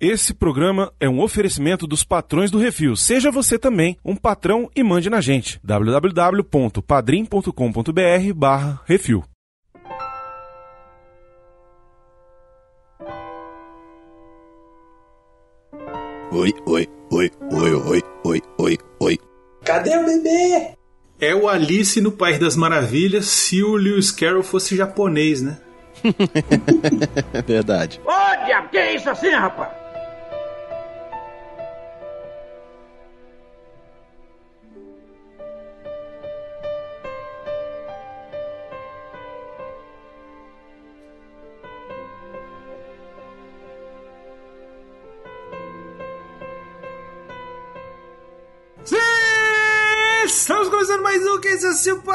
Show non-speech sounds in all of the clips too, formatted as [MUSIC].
Esse programa é um oferecimento dos patrões do Refil. Seja você também um patrão e mande na gente. www.padrim.com.br barra Refil. Oi, oi, oi, oi, oi, oi, oi, oi. Cadê o bebê? É o Alice no País das Maravilhas se o Lewis Carroll fosse japonês, né? [LAUGHS] Verdade. Ô, diabo, que é isso assim, rapaz?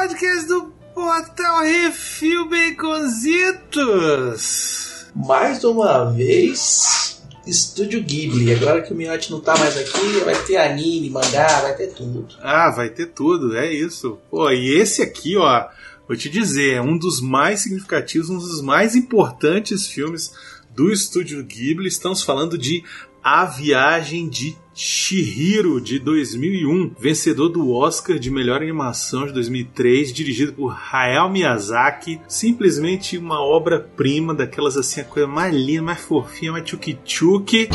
Podcast do Portal Refil Baconzitos. Mais uma vez, Estúdio Ghibli. Agora que o Miotti não tá mais aqui, vai ter anime, mangá, vai ter tudo. Ah, vai ter tudo, é isso. Pô, e esse aqui, ó, vou te dizer, é um dos mais significativos, um dos mais importantes filmes do Estúdio Ghibli. Estamos falando de A Viagem de Chihiro, de 2001, vencedor do Oscar de melhor animação de 2003, dirigido por Hayao Miyazaki. Simplesmente uma obra-prima, daquelas assim, a coisa mais linda, mais fofinha, mais tchuki-tchuki.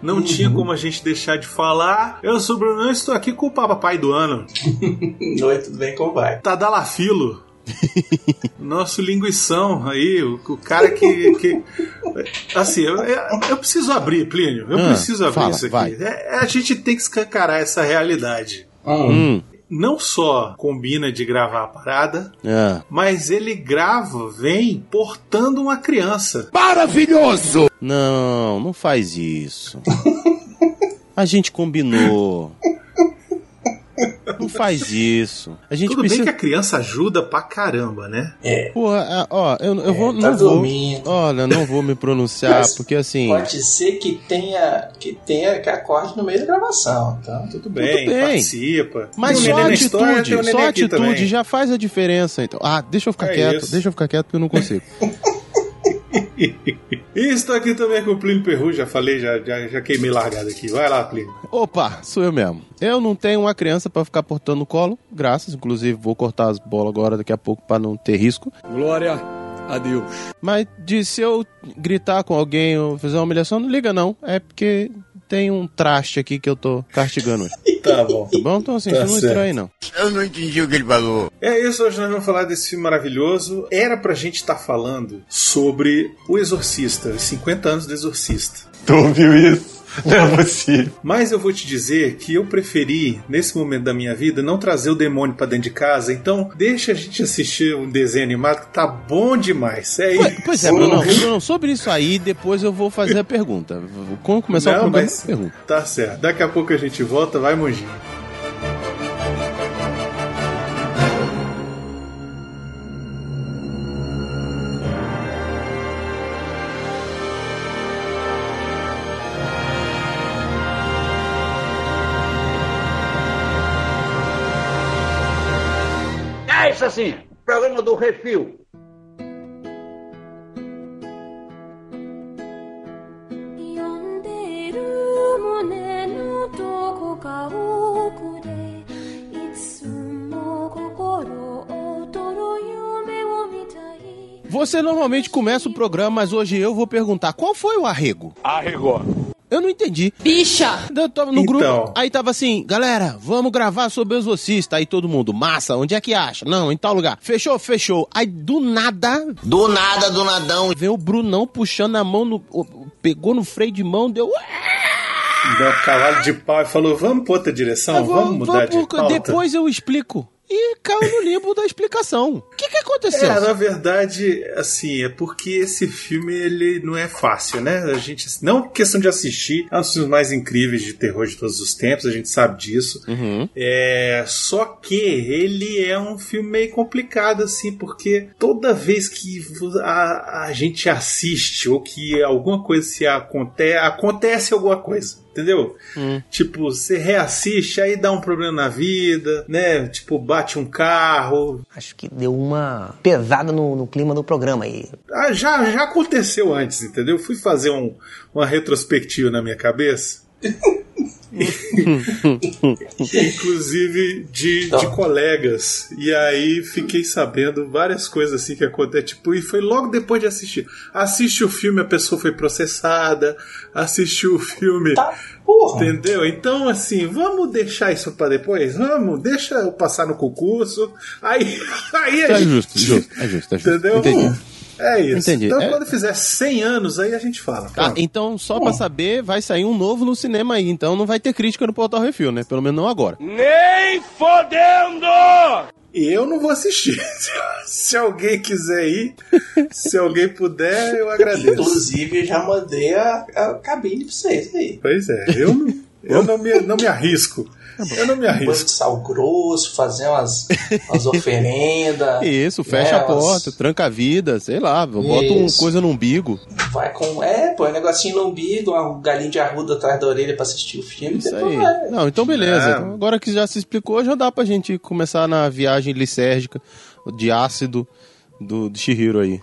Não tinha como a gente deixar de falar. Eu sou o Bruno, eu estou aqui com o papai do ano, [LAUGHS] Oi, tudo bem? Como vai? Tadalafilo. Nosso linguição aí, o, o cara que. que- assim, eu, eu- eu preciso abrir, Plínio. Eu Ah, preciso abrir fala, isso aqui. vai. É- a gente tem que escancarar essa realidade. Hum. Não só combina de gravar a parada, Ah. mas ele grava, vem portando uma criança. Maravilhoso! Não, não faz isso. A gente combinou. Não faz isso. A gente Tudo precisa. bem que a criança ajuda pra caramba, né? É, Pô, ah, ó, eu, eu vou, tá não vou. dormindo. Olha, não vou me pronunciar, Mas porque assim. Pode ser que tenha que tenha que acorde no meio da gravação, então. Tudo bem, bem. participa. Mas só na atitude, só aqui atitude já faz a diferença. Então, ah, deixa eu ficar É quieto, isso. deixa eu ficar quieto porque eu não consigo. [LAUGHS] [LAUGHS] E estou aqui também com o Plínio Perru, já falei, já, já, já queimei largada aqui. Vai lá, Plínio. Opa, sou eu mesmo. Eu não tenho uma criança pra ficar portando no colo, graças. Inclusive, vou cortar as bolas agora daqui a pouco pra não ter risco. Glória a Deus. Mas de se eu gritar com alguém ou fizer uma humilhação, não liga não. É porque tem um traste aqui que eu tô castigando. [LAUGHS] Tá bom. Tá bom? Então assim, Tá você não certo. estranha não. Eu não entendi o que ele falou. É isso, hoje nós vamos falar desse filme maravilhoso. Era pra gente estar falando sobre O Exorcista, os 50 anos do Exorcista. Tu ouviu isso? Não é possível. Mas eu vou te dizer que eu preferi, nesse momento da minha vida, não trazer o demônio pra dentro de casa. Então, deixa a gente assistir um desenho animado que tá bom demais. É Pois, isso. pois é, Bruno, Bruno, sobre isso aí, depois eu vou fazer a pergunta. Quando começar o Não, programa, mas- pergunta. Tá certo. Daqui a pouco a gente volta. Vai, Monjinho. assim, programa do refil. Você normalmente começa o programa, mas hoje eu vou perguntar qual foi o arrego? Arregou. Eu não entendi. Bicha! Eu tava no Então. grupo, aí tava assim, galera, vamos gravar sobre o Exorcista. Aí todo mundo, massa, onde é que acha? Não, em tal lugar. Fechou, fechou. Aí do nada, Do nada, do nadão. veio o Brunão puxando a mão, no, pegou no freio de mão, deu... Deu um cavalo de pau e falou: Vamos pra outra direção? Vou- vamos mudar de vou- pauta? Depois eu explico. E caiu no limbo da explicação. O que que aconteceu? É, na verdade, assim, é porque esse filme ele não é fácil, né? A gente, não questão de assistir, é um dos filmes mais incríveis de terror de todos os tempos, a gente sabe disso. Uhum. É, só que ele é um filme meio complicado, assim, porque toda vez que a, a gente assiste ou que alguma coisa se acontece, acontece alguma coisa. Entendeu? Tipo, você reassiste, aí dá um problema na vida, né? Tipo, bate um carro. Acho que deu uma pesada no, no clima do programa aí. Ah, já, já aconteceu antes, entendeu? Fui fazer um, uma retrospectiva na minha cabeça. [LAUGHS] Inclusive de, de colegas. E aí fiquei sabendo várias coisas assim que acontecem. Tipo, e foi logo depois de assistir. Assiste o filme, a pessoa foi processada. Assistiu o filme. Porra. Entendeu? Então, assim, vamos deixar isso pra depois? Vamos, deixa eu passar no concurso. Aí, [LAUGHS] aí a É gente. justo, justo, é justo, é justo. Entendeu? Entendi. É isso. Entendi. Então, É- quando fizer 100 anos, aí a gente fala. Ah, Pronto. então, só pra saber, vai sair um novo no cinema aí. Então não vai ter crítica no Portal Refil, né? Pelo menos não agora. Nem fodendo! Eu não vou assistir. [LAUGHS] Se alguém quiser ir, se alguém puder, eu agradeço. Inclusive, eu já mandei a, a cabine pra vocês aí. Pois é, eu não, eu não, me, não me arrisco. Eu não me Um banho arrisco. de sal grosso, fazer umas, umas [LAUGHS] oferendas. Isso, fecha né, a porta, tranca a vida, sei lá, bota uma coisa no umbigo. Vai com. É, põe um negocinho no umbigo, uma galinha de arruda atrás da orelha pra assistir o filme. Isso aí. vai. Não, então beleza. Não. Então, agora que já se explicou, já dá pra gente começar na viagem lisérgica de ácido do, de Shihiro aí.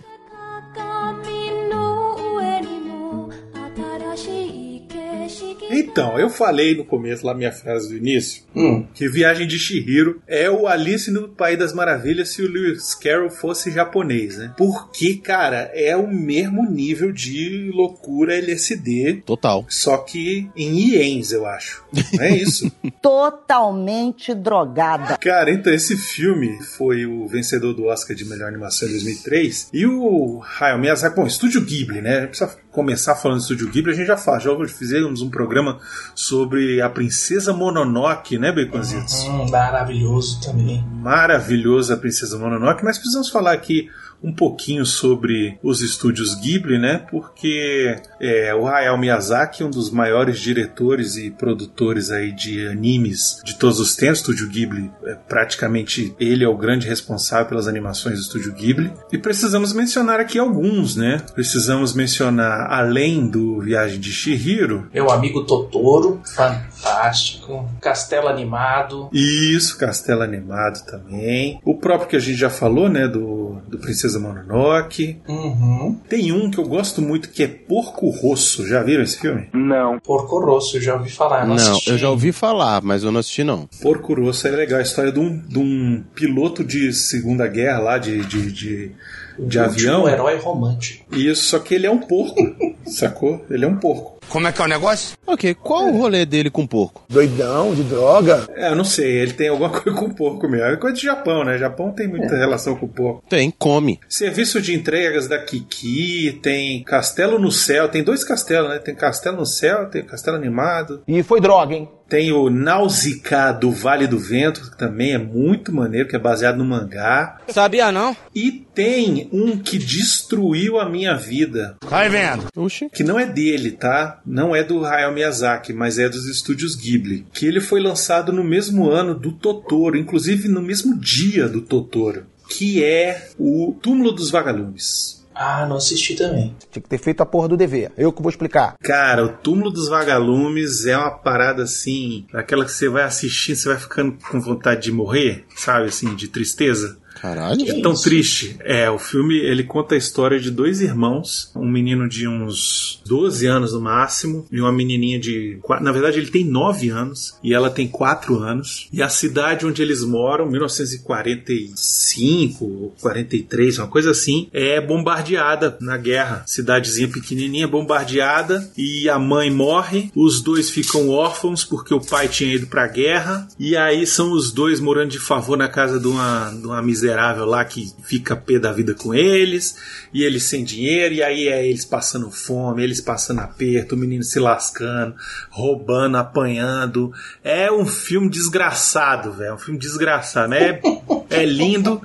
Então, eu falei no começo, lá minha frase do início, Hum. que Viagem de Shihiro é o Alice no País das Maravilhas se o Lewis Carroll fosse japonês, né? Porque, cara, é o mesmo nível de loucura LSD, Total. só que em iens, eu acho. Não é isso? [LAUGHS] Totalmente drogada. Cara, então esse filme foi o vencedor do Oscar de melhor animação em 2003 e o Hayao Miyazaki, bom, Estúdio Ghibli, né? A gente precisa começar falando do Estúdio Ghibli, a gente já fala, já fizemos um programa sobre a Princesa Mononoke, né, Baconzitos? Hum, maravilhoso também. Maravilhosa a Princesa Mononoke, mas precisamos falar aqui um pouquinho sobre os estúdios Ghibli, né? Porque é, o Hayao Miyazaki é um dos maiores diretores e produtores aí de animes de todos os tempos. Estúdio Ghibli, é, praticamente ele é o grande responsável pelas animações do estúdio Ghibli. E precisamos mencionar aqui alguns, né? Precisamos mencionar, além do Viagem de Shihiro, Meu amigo Totoro, fantástico. Castelo Animado. Isso, Castelo Animado também. O próprio que a gente já falou, né? Do, do Princesa Mononoke. Uhum. Tem um que eu gosto muito que é Porco Rosso. Já viram esse filme? Porco Rosso, eu já ouvi falar. Não, Não, assisti. eu já ouvi falar, mas eu não assisti não. Porco Rosso é legal. A história de um, de um piloto de Segunda Guerra lá, de, de, de, de O avião. último herói romântico. Isso, só que ele é um porco. [LAUGHS] sacou? Ele é um porco. Como é que é o negócio? Ok, qual o rolê dele com porco? Doidão, de droga. É, eu não sei. Ele tem alguma [LAUGHS] coisa com porco mesmo. É coisa de Japão, né? Japão tem muita relação com porco. Tem, come. Serviço de entregas da Kiki, tem Castelo no Céu, tem dois castelos, né? Tem Castelo no Céu, tem Castelo Animado. E foi droga, hein? Tem o Nausicaa do Vale do Vento, que também é muito maneiro, que é baseado no mangá. Sabia não? E tem um que destruiu a minha vida, Vai vendo. Oxi. que não é dele, tá? Não é do Hayao Miyazaki, mas é dos estúdios Ghibli. Que ele foi lançado no mesmo ano do Totoro, inclusive no mesmo dia do Totoro, que é o Túmulo dos Vagalumes. Ah, não assisti também. Tinha que ter feito a porra do dever. Eu que vou explicar. Cara, o Túmulo dos Vagalumes é uma parada assim, aquela que você vai assistir, você vai ficando com vontade de morrer, sabe, assim, de tristeza. Caralho. É tão triste. É, o filme ele conta a história de dois irmãos, um menino de uns 12 anos no máximo e uma menininha de, na verdade ele tem 9 anos e ela tem 4 anos. E a cidade onde eles moram, 1945 ou 43, uma coisa assim, é bombardeada na guerra. Cidadezinha pequenininha bombardeada e a mãe morre, os dois ficam órfãos porque o pai tinha ido pra guerra e aí são os dois morando de favor na casa de uma, de uma miserável lá que fica pé da vida com eles e eles sem dinheiro e aí é eles passando fome, eles passando aperto, o menino se lascando, roubando, apanhando. É um filme desgraçado, velho, é um filme desgraçado, né? É, é lindo,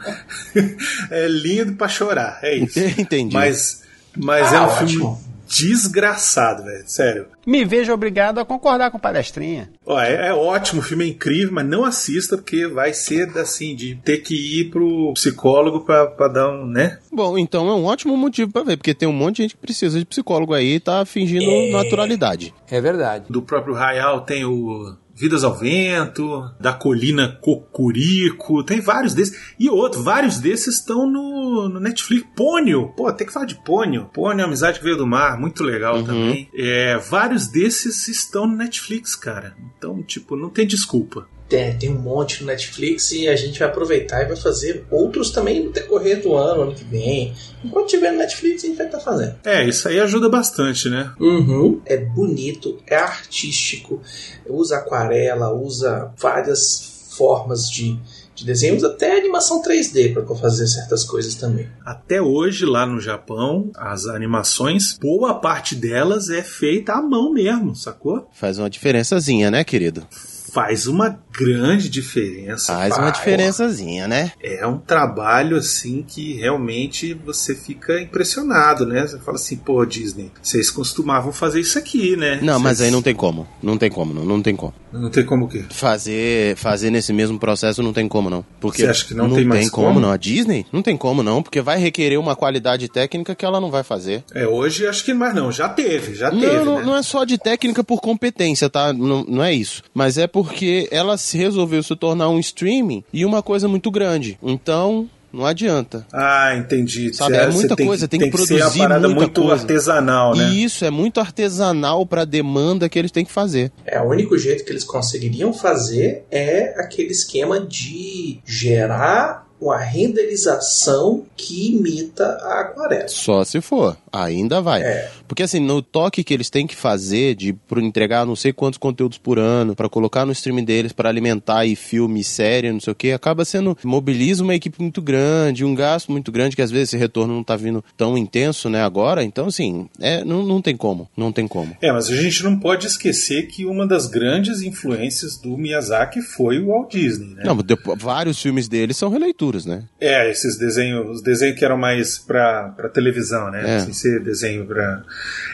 [LAUGHS] é lindo pra chorar, é isso. [LAUGHS] Entendi. Mas, mas Ah, é um ótimo. filme desgraçado, velho. Sério. Me vejo obrigado a concordar com palestrinha. Ó, é, é ótimo, o filme é incrível, mas não assista porque vai ser assim, de ter que ir pro psicólogo pra, pra dar um, né? Bom, então é um ótimo motivo pra ver, porque tem um monte de gente que precisa de psicólogo aí e tá fingindo naturalidade. É verdade. Do próprio Rayal tem o Vidas ao Vento, da Colina Cocurico, tem vários desses. E outro, vários desses estão no, no Netflix. Pônio, pô, tem que falar de Pônio. Pônio, Amizade que Veio do Mar, muito legal Uhum. também. É, vários desses estão no Netflix, cara. Então, tipo, não tem desculpa. Tem, tem um monte no Netflix e a gente vai aproveitar e vai fazer outros também no decorrer do ano, ano que vem. Enquanto tiver no Netflix, a gente vai estar fazendo. É, isso aí ajuda bastante, né? Uhum. É bonito, é artístico, usa aquarela, usa várias formas de, de desenho, usa até animação 3D para fazer certas coisas também. Até hoje, lá no Japão, as animações, boa parte delas é feita à mão mesmo, sacou? Faz uma diferençazinha, né, querido? Faz uma grande diferença. Faz uma Pá, diferençazinha, né? É um trabalho assim que realmente você fica impressionado, né? Você fala assim, pô, Disney, vocês costumavam fazer isso aqui, né? Não, mas Vocês- aí não tem como. Não tem como, não. Não tem como. Não tem como o quê? Fazer, fazer nesse mesmo processo não tem como, não. Porque Você acha que não tem mais como, como? não. A Disney não tem como, não. Porque vai requerer uma qualidade técnica que ela não vai fazer. É, hoje acho que mais não. Já teve, já teve. Não, não, né? não é só de técnica por competência, tá? Não, não é isso. Mas é porque ela se resolveu se tornar um streaming e uma coisa muito grande. Então, não adianta. Ah, entendi. Sabe, é você muita coisa, tem que ser produzir uma parada muita muito coisa. artesanal, né? E isso é muito artesanal pra demanda que eles têm que fazer. É, o único jeito que eles conseguiriam fazer é aquele esquema de gerar uma renderização que imita a aquarela. Só se for. Ainda vai. É. Porque assim, no toque que eles têm que fazer de entregar não sei quantos conteúdos por ano, pra colocar no streaming deles, pra alimentar aí filme, série, não sei o que, acaba sendo mobiliza uma equipe muito grande, um gasto muito grande que às vezes esse retorno não tá vindo tão intenso, né, agora. Então assim, é, não, não tem como, não tem como. É, mas a gente não pode esquecer que uma das grandes influências do Miyazaki foi o Walt Disney, né? Não, depo- vários filmes deles são releituras, né? É, esses desenhos, os desenhos que eram mais pra, pra televisão, né? É. Sem ser desenho pra.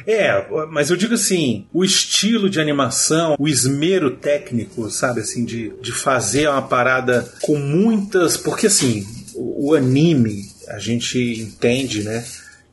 É, mas eu digo assim, o estilo de animação, o esmero técnico, sabe, assim, de, de fazer uma parada com muitas. Porque assim, o, o anime, a gente entende, né?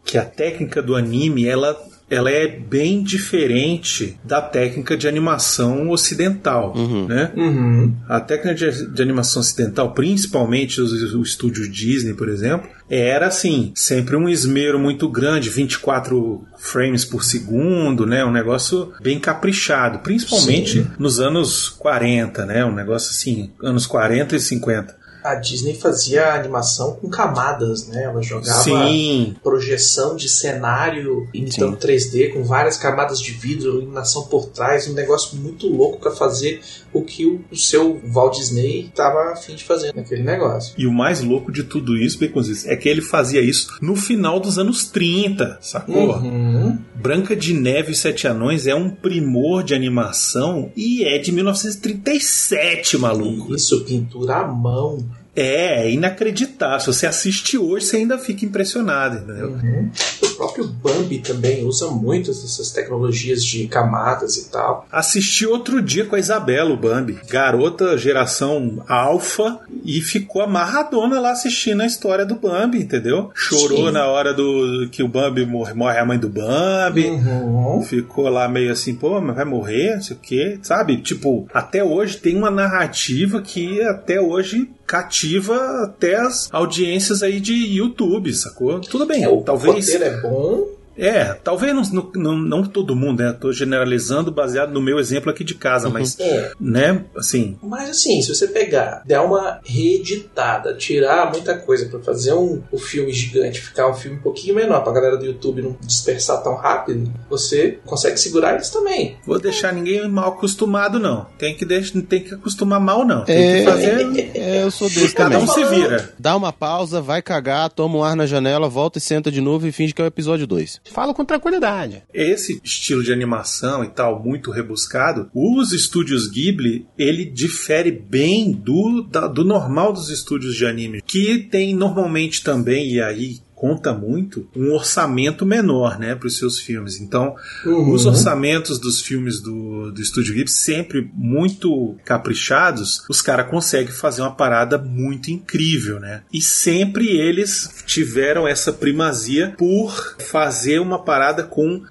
Que a técnica do anime, ela. Ela é bem diferente da técnica de animação ocidental, né? Uhum. A técnica de, de animação ocidental, principalmente os, o estúdio Disney, por exemplo, era assim, sempre um esmero muito grande, 24 frames por segundo, né? Um negócio bem caprichado, principalmente Sim. nos anos 40, né? Um negócio assim, anos 40 e 50. A Disney fazia animação com camadas, né? Ela jogava Sim. projeção de cenário imitando 3D com várias camadas de vidro, iluminação por trás, um negócio muito louco pra fazer o que o, o seu Walt Disney estava afim de fazer naquele negócio. E o mais louco de tudo isso, Baconzitos, é que ele fazia isso no final dos anos 30, sacou? Uhum. Branca de Neve e Sete Anões é um primor de animação e é de 1937, maluco. Isso, pintura à mão. É, é inacreditável. Se você assiste hoje, você ainda fica impressionado, entendeu? Uhum. O próprio Bambi também usa muito essas tecnologias de camadas e tal. Assisti outro dia com a Isabela, o Bambi. Garota geração alfa e ficou amarradona lá assistindo a história do Bambi, entendeu? Chorou Sim. na hora do que o Bambi morre, morre a mãe do Bambi. Uhum. Ficou lá meio assim, pô, mas vai morrer, não sei o quê, sabe? Tipo, até hoje tem uma narrativa que até hoje cativa até as audiências aí de YouTube, sacou? Tudo bem, É, talvez. é bom, É, talvez não, não, não todo mundo, né? Tô generalizando baseado no meu exemplo aqui de casa, mas, é. né, assim, Mas assim, se você pegar, der uma reeditada, tirar muita coisa pra fazer um, o filme gigante, ficar um filme um pouquinho menor pra galera do YouTube não dispersar tão rápido, você consegue segurar eles também. vou deixar ninguém mal acostumado, não. Tem que, deix- tem que acostumar mal, não. Tem É, que fazer. é, eu sou desse Cada também. um se vira. Dá uma pausa, vai cagar, toma um ar na janela, volta e senta de novo e finge que é o episódio 2. Falo com tranquilidade. esse estilo de animação e tal, muito rebuscado, os estúdios Ghibli, ele difere bem do, da- do normal dos estúdios de anime, que tem normalmente também, e aí conta muito um orçamento menor, né, para os seus filmes. Então, Uhum. os orçamentos dos filmes do, do Estúdio Ghibli sempre muito caprichados, os caras conseguem fazer uma parada muito incrível, né? E sempre eles tiveram essa primazia por fazer uma parada com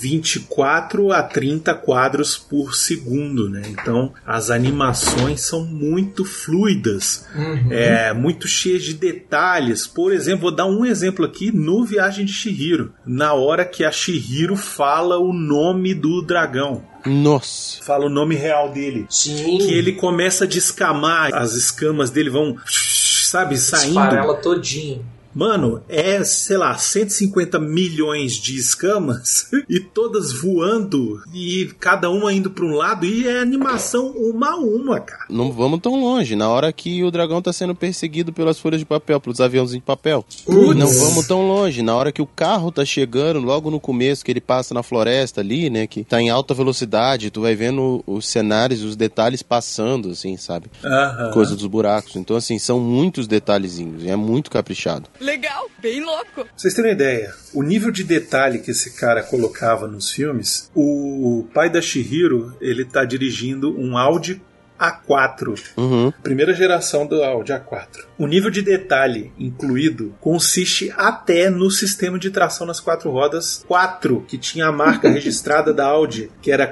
24 a 30 quadros por segundo, né? Então, as animações são muito fluidas, Uhum. é, muito cheias de detalhes. Por exemplo, vou dar um exemplo aqui no Viagem de Shihiro. Na hora que a Shihiro fala o nome do dragão. Nossa. Fala o nome real dele. Sim. Que ele começa a descamar, as escamas dele vão, sabe, saindo. Esfarela todinho. Mano, é, sei lá, 150 milhões de escamas [LAUGHS] e todas voando e cada uma indo para um lado e é animação uma a uma, cara. Não vamos tão longe. Na hora que o dragão tá sendo perseguido pelas folhas de papel, pelos aviãozinhos de papel. Putz. Não vamos tão longe. Na hora que o carro tá chegando, logo no começo, que ele passa na floresta ali, né? Que tá em alta velocidade, tu vai vendo os cenários, os detalhes passando, assim, sabe? Aham. Coisa dos buracos. Então, assim, são muitos detalhezinhos. e É muito caprichado. Legal, bem louco. Vocês terem uma ideia, o nível de detalhe que esse cara colocava nos filmes, o pai da Shihiro, ele tá dirigindo um Audi A4. Uhum. Primeira geração do Audi A4. O nível de detalhe incluído consiste até no sistema de tração nas quatro rodas 4, que tinha a marca [LAUGHS] registrada da Audi, que era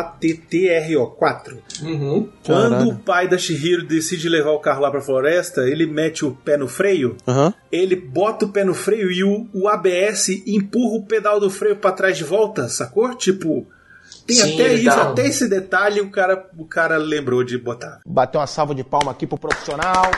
Q-U-A-T-T-R-O 4. Uhum. Quando Caralho. o pai da Shihiro decide levar o carro lá pra floresta, ele mete o pé no freio, Aham. ele bota o pé no freio e o, o ABS empurra o pedal do freio pra trás de volta, sacou? Tipo, tem Sim, até isso, dá até esse detalhe o cara, o cara lembrou de botar. Bateu uma salva de palma aqui pro profissional.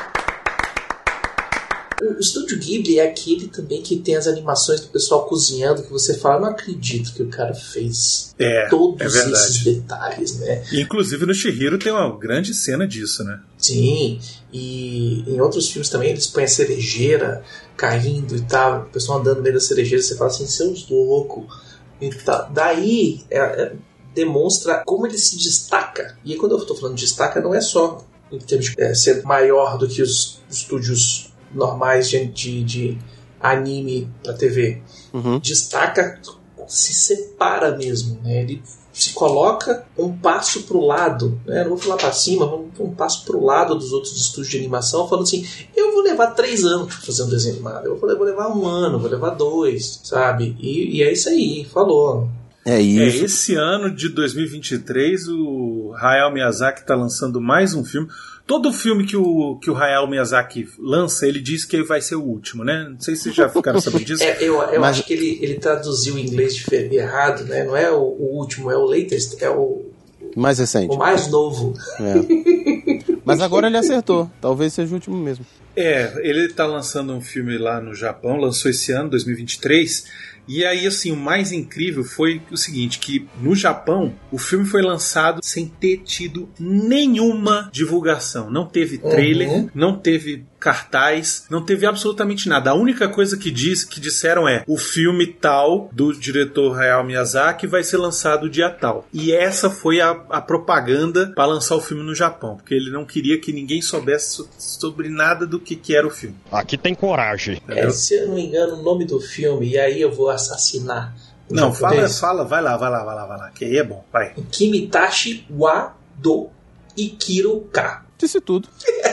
O Estúdio Ghibli é aquele também que tem as animações do pessoal cozinhando que você fala, não acredito que o cara fez É, todos é esses detalhes, né? Inclusive no Shihiro tem uma grande cena disso, né? Sim, e em outros filmes também eles põem a cerejeira caindo e tal, o pessoal andando no meio da cerejeira, você fala assim, seus loucos. E tal. Daí é- é- demonstra como ele se destaca. E quando eu estou falando de destaca, não é só em termos de é, ser maior do que os estúdios normais de, de, de anime para TV. Uhum. Destaca, se separa mesmo. Né? Ele se coloca um passo para o lado, né? não vou falar para cima, vamos um passo para o lado dos outros estúdios de animação, falando assim: eu vou levar três anos para fazer um desenho animado, eu vou vou levar um ano, vou levar dois, sabe? E, e é isso aí, falou. É É, isso. esse ano de 2023 o Hayao Miyazaki tá lançando mais um filme. Todo filme que o, que o Hayao Miyazaki lança, ele diz que vai ser o último, né? Não sei se vocês já ficaram [LAUGHS] sabendo disso. É, eu eu Mas- acho que ele, ele traduziu em inglês difer- errado, né? Não é o, o último, é o latest, é o, Mais recente. o mais novo. É. Mas agora ele acertou. Talvez seja o último mesmo. É, ele tá lançando um filme lá no Japão, lançou esse ano, 2023. E aí, assim, o mais incrível foi o seguinte: que no Japão o filme foi lançado sem ter tido nenhuma divulgação. Não teve trailer, Uhum. não teve cartaz, não teve absolutamente nada. A única coisa que diz, que disseram é o filme tal do diretor Hayao Miyazaki vai ser lançado dia tal. E essa foi a, a propaganda para lançar o filme no Japão, porque ele não queria que ninguém soubesse so- sobre nada do que, que era o filme. Aqui tem coragem. É, se eu não me engano, o nome do filme, e aí eu vou assassinar. Não, fala, fala, vai lá, vai lá, vai lá, vai lá, que aí é bom, vai. Kimitashi wa do Ikiro Ka. Disse tudo. [LAUGHS]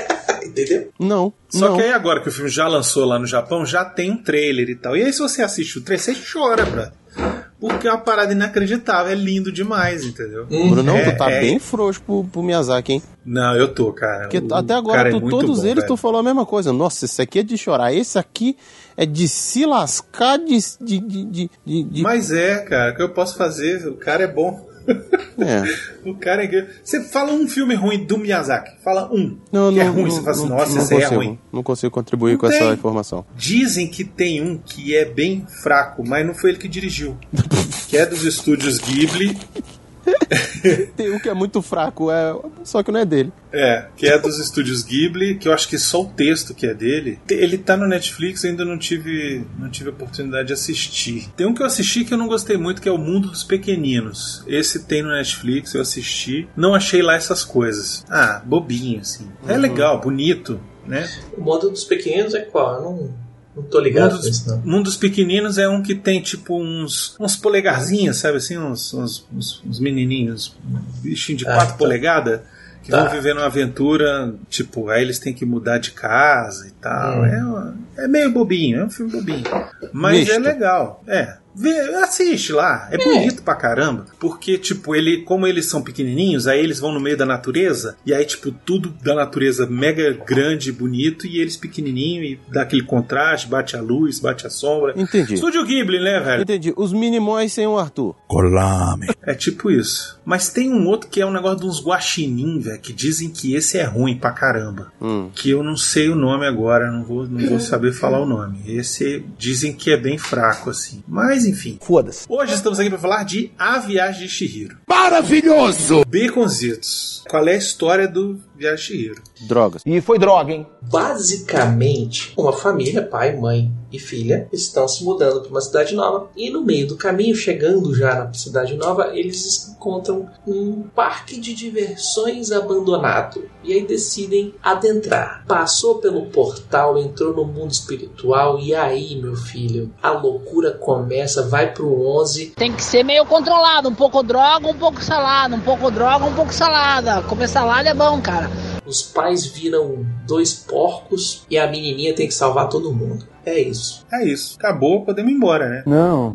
Entendeu? Não. Só não. que aí agora que o filme já lançou lá no Japão, já tem um trailer e tal. E aí se você assiste o trailer, você chora, bro. Porque é uma parada inacreditável, é lindo demais, entendeu? Bruno, É, tu tá é. bem frouxo pro, pro Miyazaki, hein? Não, eu tô, cara. Porque O até agora, é tu- muito todos bom, eles, velho. tu falou a mesma coisa. Nossa, esse aqui é de chorar. Esse aqui é de se lascar de. de, de, de, de- de- Mas é, cara, o que eu posso fazer? O cara é bom. É. O cara é incrível. Você fala um filme ruim do Miyazaki. Fala um. Não, que não, é ruim. não, você fala assim, nossa, não esse aí é consigo, ruim. Não consigo contribuir Não com essa tem. informação. Dizem que tem um que é bem fraco, mas não foi ele que dirigiu. que é dos estúdios Ghibli. [LAUGHS] Tem um que é muito fraco, é... só que não é dele. É, que é dos estúdios Ghibli, que eu acho que só o texto que é dele. Ele tá no Netflix, ainda não tive, não tive oportunidade de assistir. Tem um que eu assisti que eu não gostei muito, que é O Mundo dos Pequeninos. Esse tem no Netflix, eu assisti. Não achei lá essas coisas. Ah, bobinho, assim. É legal, bonito, né? O modo dos pequenos é qual? Eu não, Não tô ligado Um com dos, isso, não. um dos pequeninos é um que tem tipo uns, uns polegarzinhos, sabe assim? Uns, uns, uns- uns menininhos, um bichinho de Ah, 4 tá. polegadas, que Tá. vão viver numa aventura, tipo, aí eles têm que mudar de casa e tal. Hum. É, uma- é meio bobinho, é um filme bobinho. Mas Misto. é legal, é. Vê, assiste lá, é, bonito pra caramba, porque, tipo, ele, como eles são pequenininhos, aí eles vão no meio da natureza, e aí, tipo, tudo da natureza mega grande e bonito, e eles pequenininho, e dá aquele contraste, bate a luz, bate a sombra. Entendi. Estúdio Ghibli, né, velho? Entendi. Os Minimóis sem o Arthur. É tipo isso. Mas tem um outro que é um negócio de uns guaxinim, velho, que dizem que esse é ruim pra caramba. Hum. Que eu não sei o nome agora, não vou, não vou saber falar o nome. Esse dizem que é bem fraco, assim. Mas enfim. Foda-se. Hoje estamos aqui para falar de A Viagem de Shihiro. Maravilhoso! Baconzitos. Qual é a história do Viagem de Shihiro? Drogas. E foi droga, hein? Basicamente, uma família, pai, mãe e filha, estão se mudando para uma cidade nova e no meio do caminho, chegando já na cidade nova, eles encontram um parque de diversões abandonado e aí decidem adentrar. Passou pelo portal, entrou no mundo espiritual e aí, meu filho, a loucura começa, vai pro 11 Tem que ser meio controlado, um pouco droga, um pouco salada, um pouco droga, um pouco salada. Comer salada é bom, cara. Os pais viram dois porcos e a menininha tem que salvar todo mundo. É isso. É isso. Acabou, podemos ir embora, né? Não.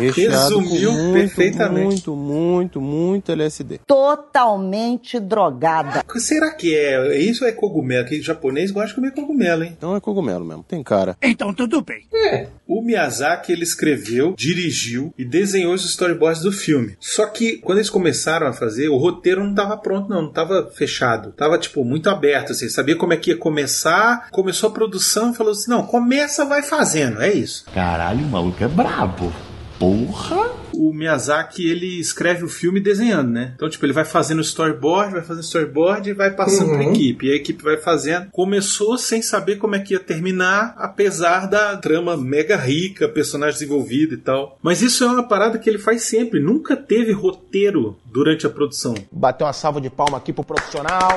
Recheado Resumiu muito, perfeitamente. Muito, muito, muito LSD. Totalmente drogada. Que será que é? Isso é cogumelo? Que japonês gosta de comer cogumelo, hein? Então é cogumelo mesmo. Tem cara. Então tudo bem. O Miyazaki ele escreveu, dirigiu e desenhou os storyboards do filme. Só que quando eles começaram a fazer, o roteiro não estava pronto, não, não estava fechado. Tava tipo muito aberto, assim, sabia como é que ia começar. Começou a produção e falou assim: "Não, começa, vai fazendo". É isso. Caralho, o maluco é brabo. Porra! O Miyazaki ele escreve o filme desenhando, né? Então, tipo, ele vai fazendo storyboard, vai fazendo storyboard e vai passando Uhum. pra equipe. E a equipe vai fazendo. Começou sem saber como é que ia terminar, apesar da trama mega rica, personagem desenvolvido e tal. Mas isso é uma parada que ele faz sempre. Nunca teve roteiro durante a produção. Bateu uma salva de palma aqui pro profissional.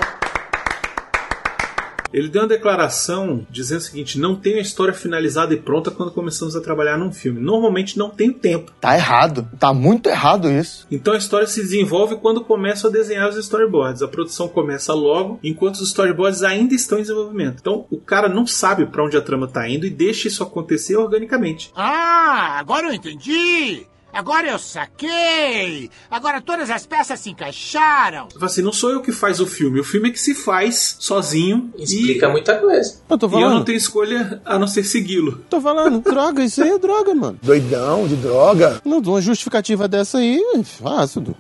Ele deu uma declaração dizendo o seguinte: não tenho a história finalizada e pronta quando começamos a trabalhar num filme. Normalmente não tenho tempo. Tá errado. Tá muito errado isso. Então a história se desenvolve quando começam a desenhar os storyboards. A produção começa logo, enquanto os storyboards ainda estão em desenvolvimento. Então o cara não sabe pra onde a trama tá indo e deixa isso acontecer organicamente. Ah, agora eu entendi. Agora eu saquei. Agora todas as peças se encaixaram. Assim, não sou eu que faz o filme, o filme é que se faz sozinho Explica muita coisa. Eu tô e, e eu falando. não tenho escolha a não ser segui-lo. Tô falando. [LAUGHS] droga, isso aí é droga, mano. Doidão de droga. Não, uma justificativa dessa aí é fácil.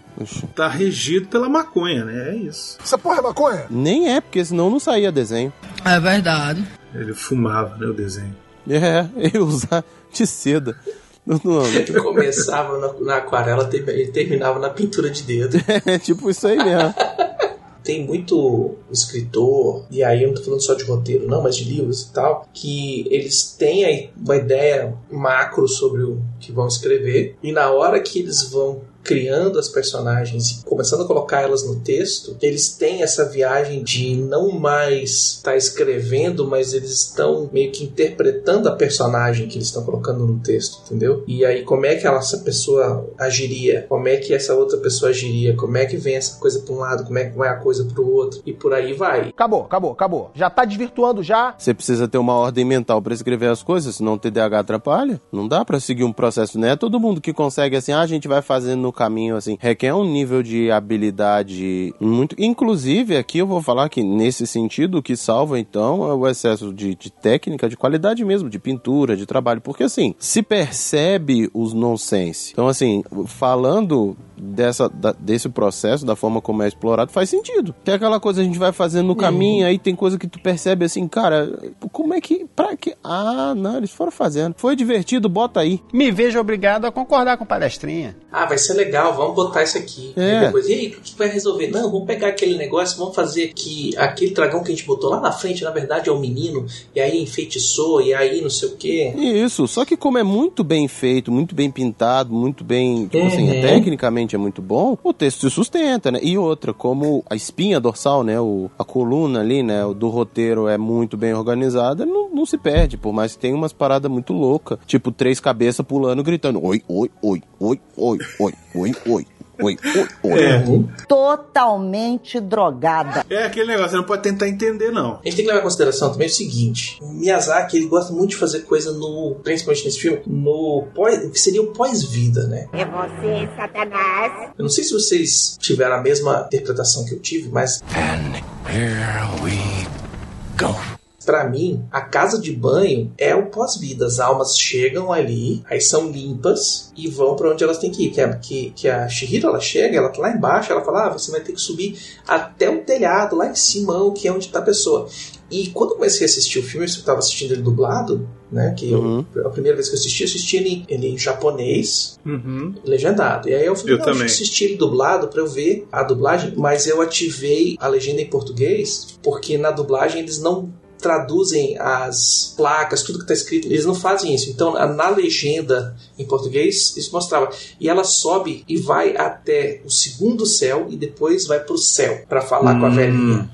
Tá regido pela maconha, né? É isso. Essa porra é maconha? Nem é, porque senão não saía desenho. É verdade. Ele fumava, né, o desenho. É, [LAUGHS] eu usar de seda. Não, não, Ele começava na, na aquarela e terminava na pintura de dedo. é tipo isso aí mesmo. [LAUGHS] Tem muito escritor, e aí eu não tô falando só de roteiro, não, mas de livros e tal, que eles têm aí uma ideia macro sobre o que vão escrever, e na hora que eles vão criando as personagens e começando a colocar elas no texto, eles têm essa viagem de não mais estar escrevendo, mas eles estão meio que interpretando a personagem que eles estão colocando no texto, entendeu? E aí como é que ela- essa pessoa agiria, como é que essa outra pessoa agiria, como é que vem essa coisa para um lado, como é que vai a coisa para o outro, e por aí vai. Acabou, acabou, acabou. Já tá desvirtuando já. Você precisa ter uma ordem mental pra escrever as coisas, senão o TDAH atrapalha. Não dá pra seguir um processo, não é todo mundo que consegue assim, ah, a gente vai fazendo no caminho assim. Requer um nível de habilidade muito. Inclusive, aqui eu vou falar que nesse sentido, o que salva então é o excesso de, de técnica, de qualidade mesmo, de pintura, de trabalho. Porque assim, se percebe os nonsense. Então, assim, falando dessa, da- desse processo, da forma como é explorado, faz sentido. Tem aquela coisa que a gente vai fazendo no caminho, aí tem coisa que tu percebe assim, cara, como é que. Pra que. Ah, não, eles foram fazendo. Foi divertido, bota aí. Me vejo obrigado a concordar com palestrinha. Ah, vai ser legal, vamos botar isso aqui. É. E depois, e aí, o que vai resolver? Não, vamos pegar aquele negócio, vamos fazer que aquele dragão que a gente botou lá na frente, na verdade, é o menino, e aí enfeitiçou, e aí não sei o quê. Isso, só que como é muito bem feito, muito bem pintado, muito bem, tipo assim, Uhum. tecnicamente é muito bom, o texto se sustenta, né? E outra, como a espinha dorsal, né, o, a coluna ali, né, do roteiro é muito bem organizada, não, não se perde, por mais que tenha umas paradas muito loucas, tipo três cabeças pulando, gritando, oi, oi, oi, oi, oi, oi, oi, oi. Oi, oi, oi. É. Totalmente drogada. É aquele negócio, você não pode tentar entender, não. A gente tem que levar em consideração também o seguinte: o Miyazaki ele gosta muito de fazer coisa no, principalmente nesse filme, no pós, que seria o pós-vida, né? É você, Satanás. Eu não sei se vocês tiveram a mesma interpretação que eu tive, mas Here we go. Pra mim, a casa de banho é o pós-vida. As almas chegam ali, aí são limpas e vão pra onde elas têm que ir. Que, a- que, que a Shihiro ela chega, ela tá lá embaixo, ela fala: ah, você vai ter que subir até o telhado, lá em cima, que é onde tá a pessoa. E quando eu comecei a assistir o filme, eu estava assistindo ele dublado, né? Que Uhum. eu, a primeira vez que eu assisti, eu assisti ele, ele em japonês, Uhum. legendado. E aí eu falei, Eu não, também. assistir ele dublado pra eu ver a dublagem, mas eu ativei a legenda em português, porque na dublagem eles não traduzem as placas, tudo que tá escrito, eles não fazem isso. Então, na legenda em português, isso mostrava. E ela sobe e vai até o segundo céu e depois vai pro céu pra falar com a Hum. velhinha.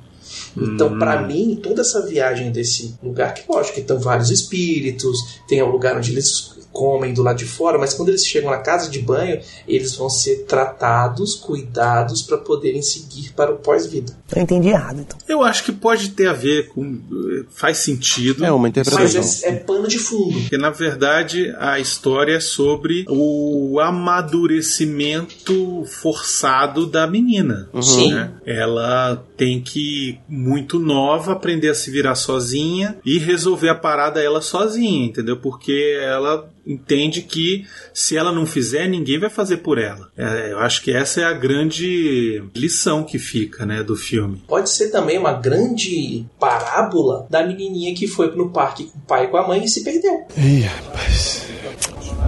Então, Hum. pra mim, toda essa viagem desse lugar, que lógico que estão vários espíritos, tem o lugar onde eles comem do lado de fora, mas quando eles chegam na casa de banho, eles vão ser tratados, cuidados para poderem seguir para o pós-vida. Eu entendi errado, então. Eu acho que pode ter a ver com. eh, faz sentido. É uma Mas interpretação. é, é pano de fundo. Porque, na verdade, a história é sobre o amadurecimento forçado da menina. Sim. né? Ela tem que, muito nova, aprender a se virar sozinha e resolver a parada ela sozinha, entendeu? Porque ela entende que se ela não fizer, ninguém vai fazer por ela. É, eu acho que essa é a grande lição que fica, né, do filme. Pode ser também uma grande parábola da menininha que foi no parque com o pai e com a mãe e se perdeu. Ih, rapaz.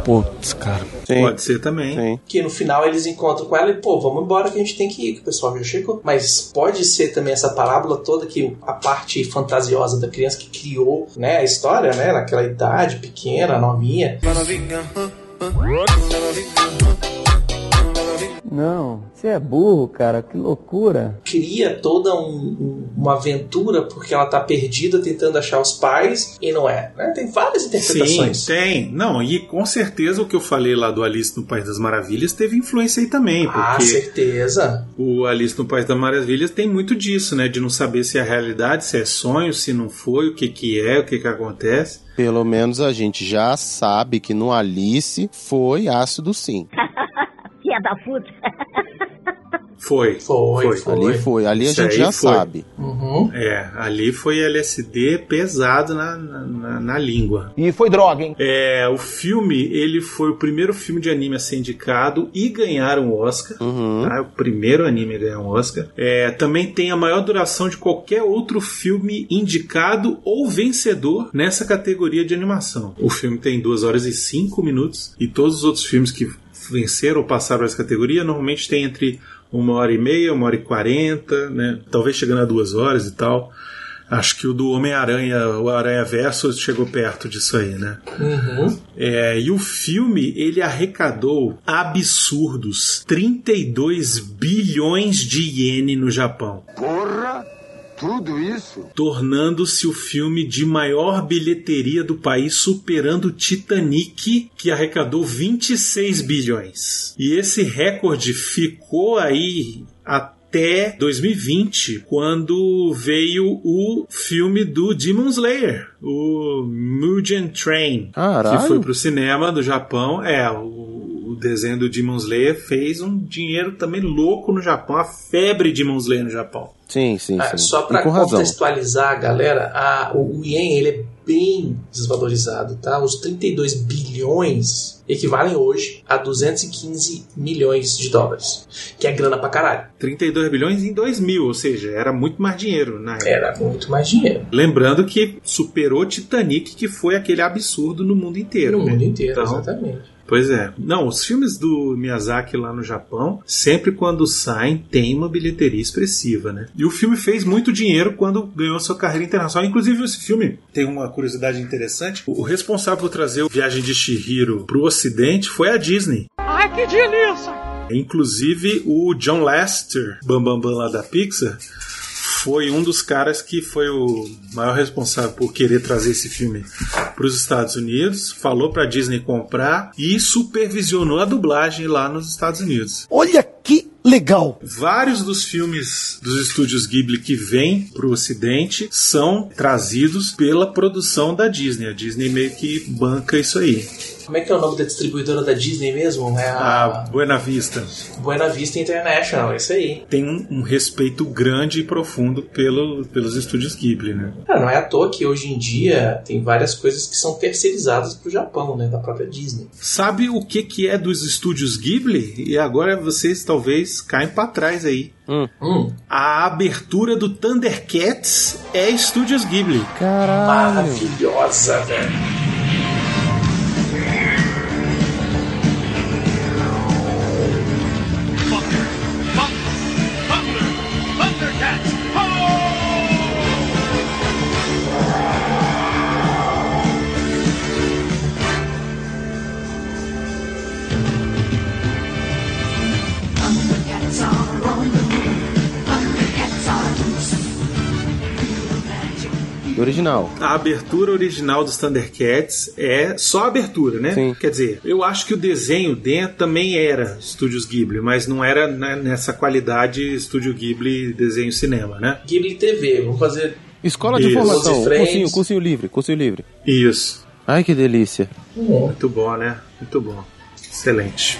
Putz, cara. Sim, Pode ser também. sim. Que no final eles encontram com ela e, pô, vamos embora que a gente tem que ir, que o pessoal já chegou. Mas pode ser também essa parábola toda que a parte fantasiosa da criança que criou, né, a história, né, naquela idade pequena, novinha. Não, você é burro, cara. Que loucura. Cria toda um- um- uma aventura porque ela tá perdida tentando achar os pais e não é. né? Tem várias Sim, interpretações. tem. Não, e com certeza o que eu falei lá do Alice no País das Maravilhas teve influência aí também, Ah, porque certeza. o Alice no País das Maravilhas tem muito disso, né? De não saber se é realidade, se é sonho, se não foi, o que que é, o que que acontece. Pelo menos a gente já sabe que no Alice foi ácido sim. [LAUGHS] Filha da puta. Foi. Foi, foi. Ali foi. Ali a Isso gente já foi. sabe. Uhum. É, ali foi LSD pesado na, na, na- na língua. E foi droga, hein? É, o filme, ele foi o primeiro filme de anime a ser indicado e ganhar um Oscar. Uhum. tá? O primeiro anime a ganhar um Oscar. É, também tem a maior duração de qualquer outro filme indicado ou vencedor nessa categoria de animação. O filme tem 2 horas e 5 minutos e todos os outros filmes que venceram ou passaram essa categoria normalmente tem entre uma hora e meia, uma hora e quarenta, né? talvez chegando a duas horas e tal. Acho que o do Homem-Aranha, o Aranha Verso, chegou perto disso aí, né? Uhum. É, e o filme, ele arrecadou absurdos 32 bilhões de iene no Japão. Porra! Tudo isso? Tornando-se o filme de maior bilheteria do país, superando o Titanic, que arrecadou 26 bilhões. E esse recorde ficou aí até 2020, quando veio o filme do Demon Slayer, o Mugen Train, Caralho. que foi pro cinema do Japão. É, o desenho do Demon Slayer fez um dinheiro também louco no Japão, a febre Demon Slayer no Japão. Sim, sim, Ah, sim. só para e com razão. contextualizar a galera, a- o, ien ele é bem desvalorizado, tá? Os 32 bilhões equivalem hoje a 215 milhões de dólares, que é grana pra caralho. 32 bilhões em 2000, ou seja, era muito mais dinheiro na época. Era muito mais dinheiro. Lembrando que superou Titanic, que foi aquele absurdo no mundo inteiro. No né? mundo inteiro, Então, exatamente. Pois é. Não, os filmes do Miyazaki lá no Japão, sempre quando saem, tem uma bilheteria expressiva, né? E o filme fez muito dinheiro quando ganhou sua carreira internacional. Inclusive, esse filme tem uma curiosidade interessante. O responsável por trazer o Viagem de Chihiro pro ocidente foi a Disney. Ai, que delícia! Inclusive, o John Lester, Bambambam Bam Bam lá da Pixar, foi um dos caras que foi o maior responsável por querer trazer esse filme para os Estados Unidos, falou para a Disney comprar e supervisionou a dublagem lá nos Estados Unidos. Olha que legal! Vários dos filmes dos estúdios Ghibli que vêm para o Ocidente são trazidos pela produção da Disney. A Disney meio que banca isso aí. Como é que é o nome da distribuidora da Disney mesmo? É a... A Buena Vista. Buena Vista International, é isso aí. Tem um, um respeito grande e profundo pelo, pelos estúdios Ghibli, né? Cara, não é à toa que hoje em dia tem várias coisas que são terceirizadas pro Japão, né? Da própria Disney. Sabe o que, que é dos estúdios Ghibli? E agora vocês talvez caem para trás aí. Hum. A abertura do Thundercats é Estúdios Ghibli. Maravilhosa, velho. Original. A abertura original dos Thundercats é só a abertura, né? Sim. Quer dizer, eu acho que o desenho dentro também era Estúdios Ghibli, mas não era né, nessa qualidade Estúdio Ghibli desenho cinema, né? Ghibli TV, vamos fazer. Escola de Isso. formação, cursinho, cursinho livre, cursinho livre. Isso. Ai, que delícia. Muito bom, né? Muito bom. Excelente.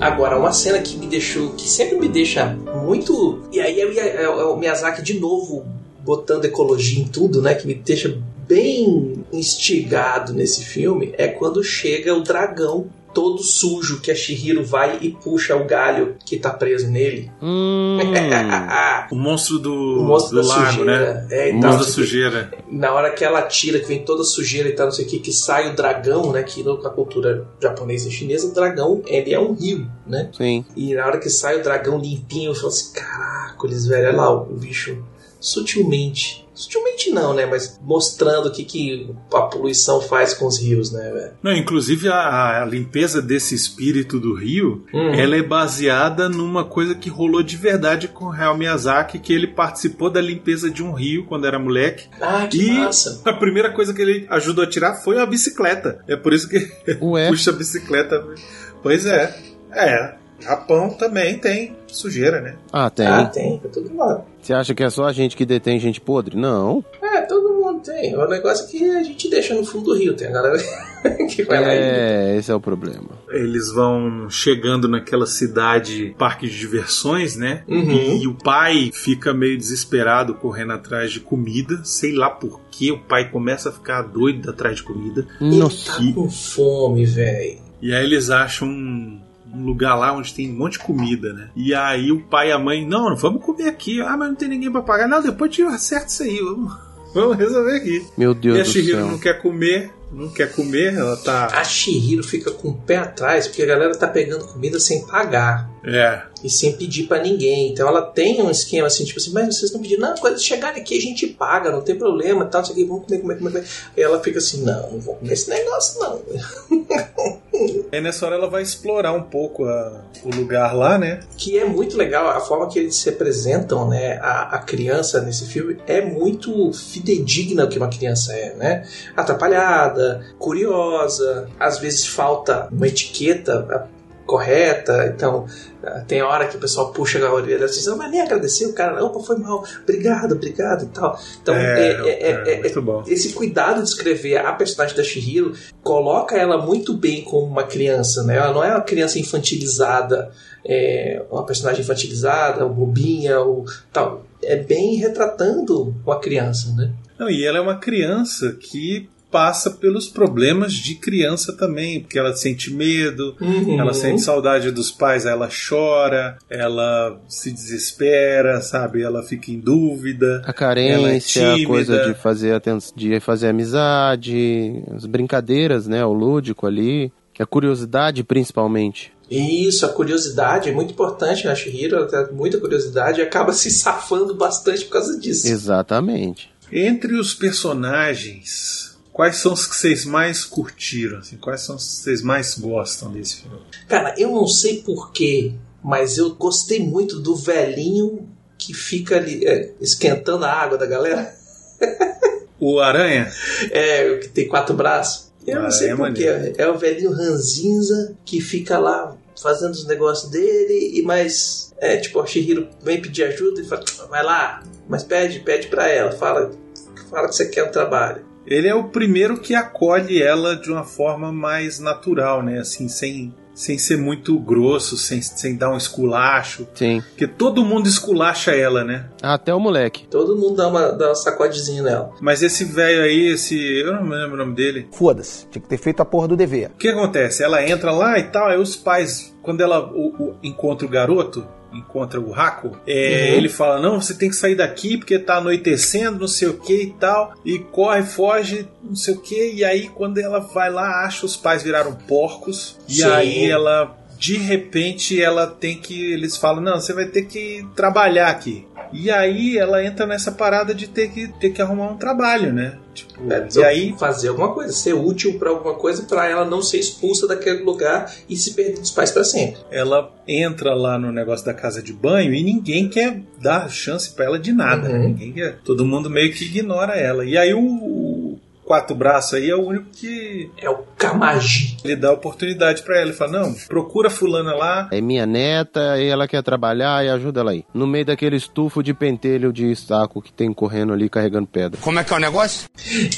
Agora, uma cena que me deixou, que sempre me deixa muito. E aí é, o Miyazaki de novo botando ecologia em tudo, né? Que me deixa bem instigado nesse filme. É quando chega o dragão todo sujo que a Shihiro vai e puxa o galho que tá preso nele. [LAUGHS] O monstro do, O monstro do da lago, sujeira. né? É, o tal, monstro da tipo, sujeira. Na hora que ela tira, que vem toda sujeira e tal, não sei o que, que sai o dragão, né? Que no- na cultura japonesa e chinesa, o dragão ele é um rio, né? Sim. E na hora que sai o dragão limpinho, eu falo assim: caracoles, velho, olha lá o bicho sutilmente. Sutilmente não, né? Mas mostrando o que, que a poluição faz com os rios, né, velho? Não, inclusive a, a limpeza desse espírito do rio, Uhum. ela é baseada numa coisa que rolou de verdade com o Hayao Miyazaki, que ele participou da limpeza de um rio quando era moleque. Ah, que e massa! [LAUGHS] a primeira coisa que ele ajudou a tirar foi a bicicleta. É por isso que Ué. [LAUGHS] puxa a bicicleta. Pois é. É. Japão também tem sujeira, né? Ah, tem. Ah, tem, pra todo lado. Você acha que é só a gente que detém gente podre? Não. É, todo mundo tem. O negócio é que a gente deixa no fundo do rio. Tem a galera [LAUGHS] que vai lá e É, esse é o problema. Eles vão chegando naquela cidade, parque de diversões, né? Uhum. E o pai fica meio desesperado correndo atrás de comida. Sei lá por que o pai começa a ficar doido atrás de comida. Ele tá com fome, velho. E aí eles acham um, um lugar lá onde tem um monte de comida, né? E aí o pai e a mãe, não, vamos comer aqui. Ah, mas não tem ninguém pra pagar. Não, depois te acerta isso aí. Vamos, [LAUGHS] vamos resolver aqui. Meu Deus e a do Shihiro não quer comer, não quer comer, ela tá. A Shihiro fica com o pé atrás porque a galera tá pegando comida sem pagar. É. E sem pedir pra ninguém. Então ela tem um esquema assim, tipo assim, mas vocês não pediram. Não, quando chegarem aqui a gente paga, não tem problema, tal, não sei o que, vamos comer, comer, comer, comer. E ela fica assim, não, não vou comer esse negócio, não. [LAUGHS] Aí nessa hora ela vai explorar um pouco a- o lugar lá, né? que é muito legal a forma que eles se apresentam, né? A, a criança nesse filme é muito fidedigna o que uma criança é, né? Atrapalhada, curiosa, às vezes falta uma etiqueta correta, então ah, tem hora que o pessoal puxa a orelha assim, "Ah, mas nem agradeceu o cara, opa, foi mal, obrigado, obrigado e tal. Então É, é- é- é- é- muito bom. esse cuidado de escrever a personagem da Shihiro coloca ela muito bem como uma criança, né? Ela não é uma criança infantilizada, é, uma personagem infantilizada, bobinha, ou tal. É bem retratando uma criança, né? Não, e ela é uma criança que passa pelos problemas de criança também, porque ela sente medo, Uhum. ela sente saudade dos pais, aí ela chora, ela se desespera, sabe? Ela fica em dúvida. A carência, ela é a coisa de fazer, de fazer amizade, as brincadeiras, né? O lúdico ali. A curiosidade, principalmente. Isso, a curiosidade é muito importante na Shihiro, ela tem muita curiosidade e acaba se safando bastante por causa disso. Exatamente. Entre os personagens, quais são os que vocês mais curtiram? assim? Quais são os que vocês mais gostam desse filme? Cara, eu não sei porquê, mas eu gostei muito do velhinho que fica ali é, esquentando a água da galera. O Aranha? É, o que tem quatro braços. Eu não Ah, sei é porquê. É o velhinho ranzinza que fica lá fazendo os negócios dele e mais. É, tipo, a Shihiro vem pedir ajuda e fala, vai lá, mas pede, pede pra ela, fala, fala que você quer um trabalho. Ele é o primeiro que acolhe ela de uma forma mais natural, né? Assim, sem, sem ser muito grosso, sem, sem dar um esculacho. Sim. Porque todo mundo esculacha ela, né? Até o moleque. Todo mundo dá uma, dá uma sacodezinha nela. Mas esse velho aí, esse. Eu não me lembro o nome dele. Foda-se, tinha que ter feito a porra do dever. O que acontece? Ela entra lá e tal, aí os pais, quando ela o- o- encontra o garoto, encontra o Raco, é, Uhum. ele fala: Não, você tem que sair daqui porque tá anoitecendo, não sei o que e tal. E corre, foge, não sei o que. E aí, quando ela vai lá, acha os pais viraram porcos. E Sim. aí ela. De repente ela tem que. Eles falam: Não, você vai ter que trabalhar aqui. E aí ela entra nessa parada de ter que, ter que arrumar um trabalho, né? Tipo, e aí fazer alguma coisa, ser útil pra alguma coisa pra ela não ser expulsa daquele lugar e se perder dos pais pra sempre. ela entra lá no negócio da casa de banho e ninguém quer dar chance pra ela de nada. Uhum. né? Ninguém quer. Todo mundo meio que ignora ela. E aí o quatro braços aí é o único que É o Kamaji. ele dá oportunidade pra ela. Ele fala: "Não, procura fulana lá". É minha neta e ela quer trabalhar e ajuda ela aí. No meio daquele estufo de pentelho de saco que tem correndo ali carregando pedra. Como é que é o negócio?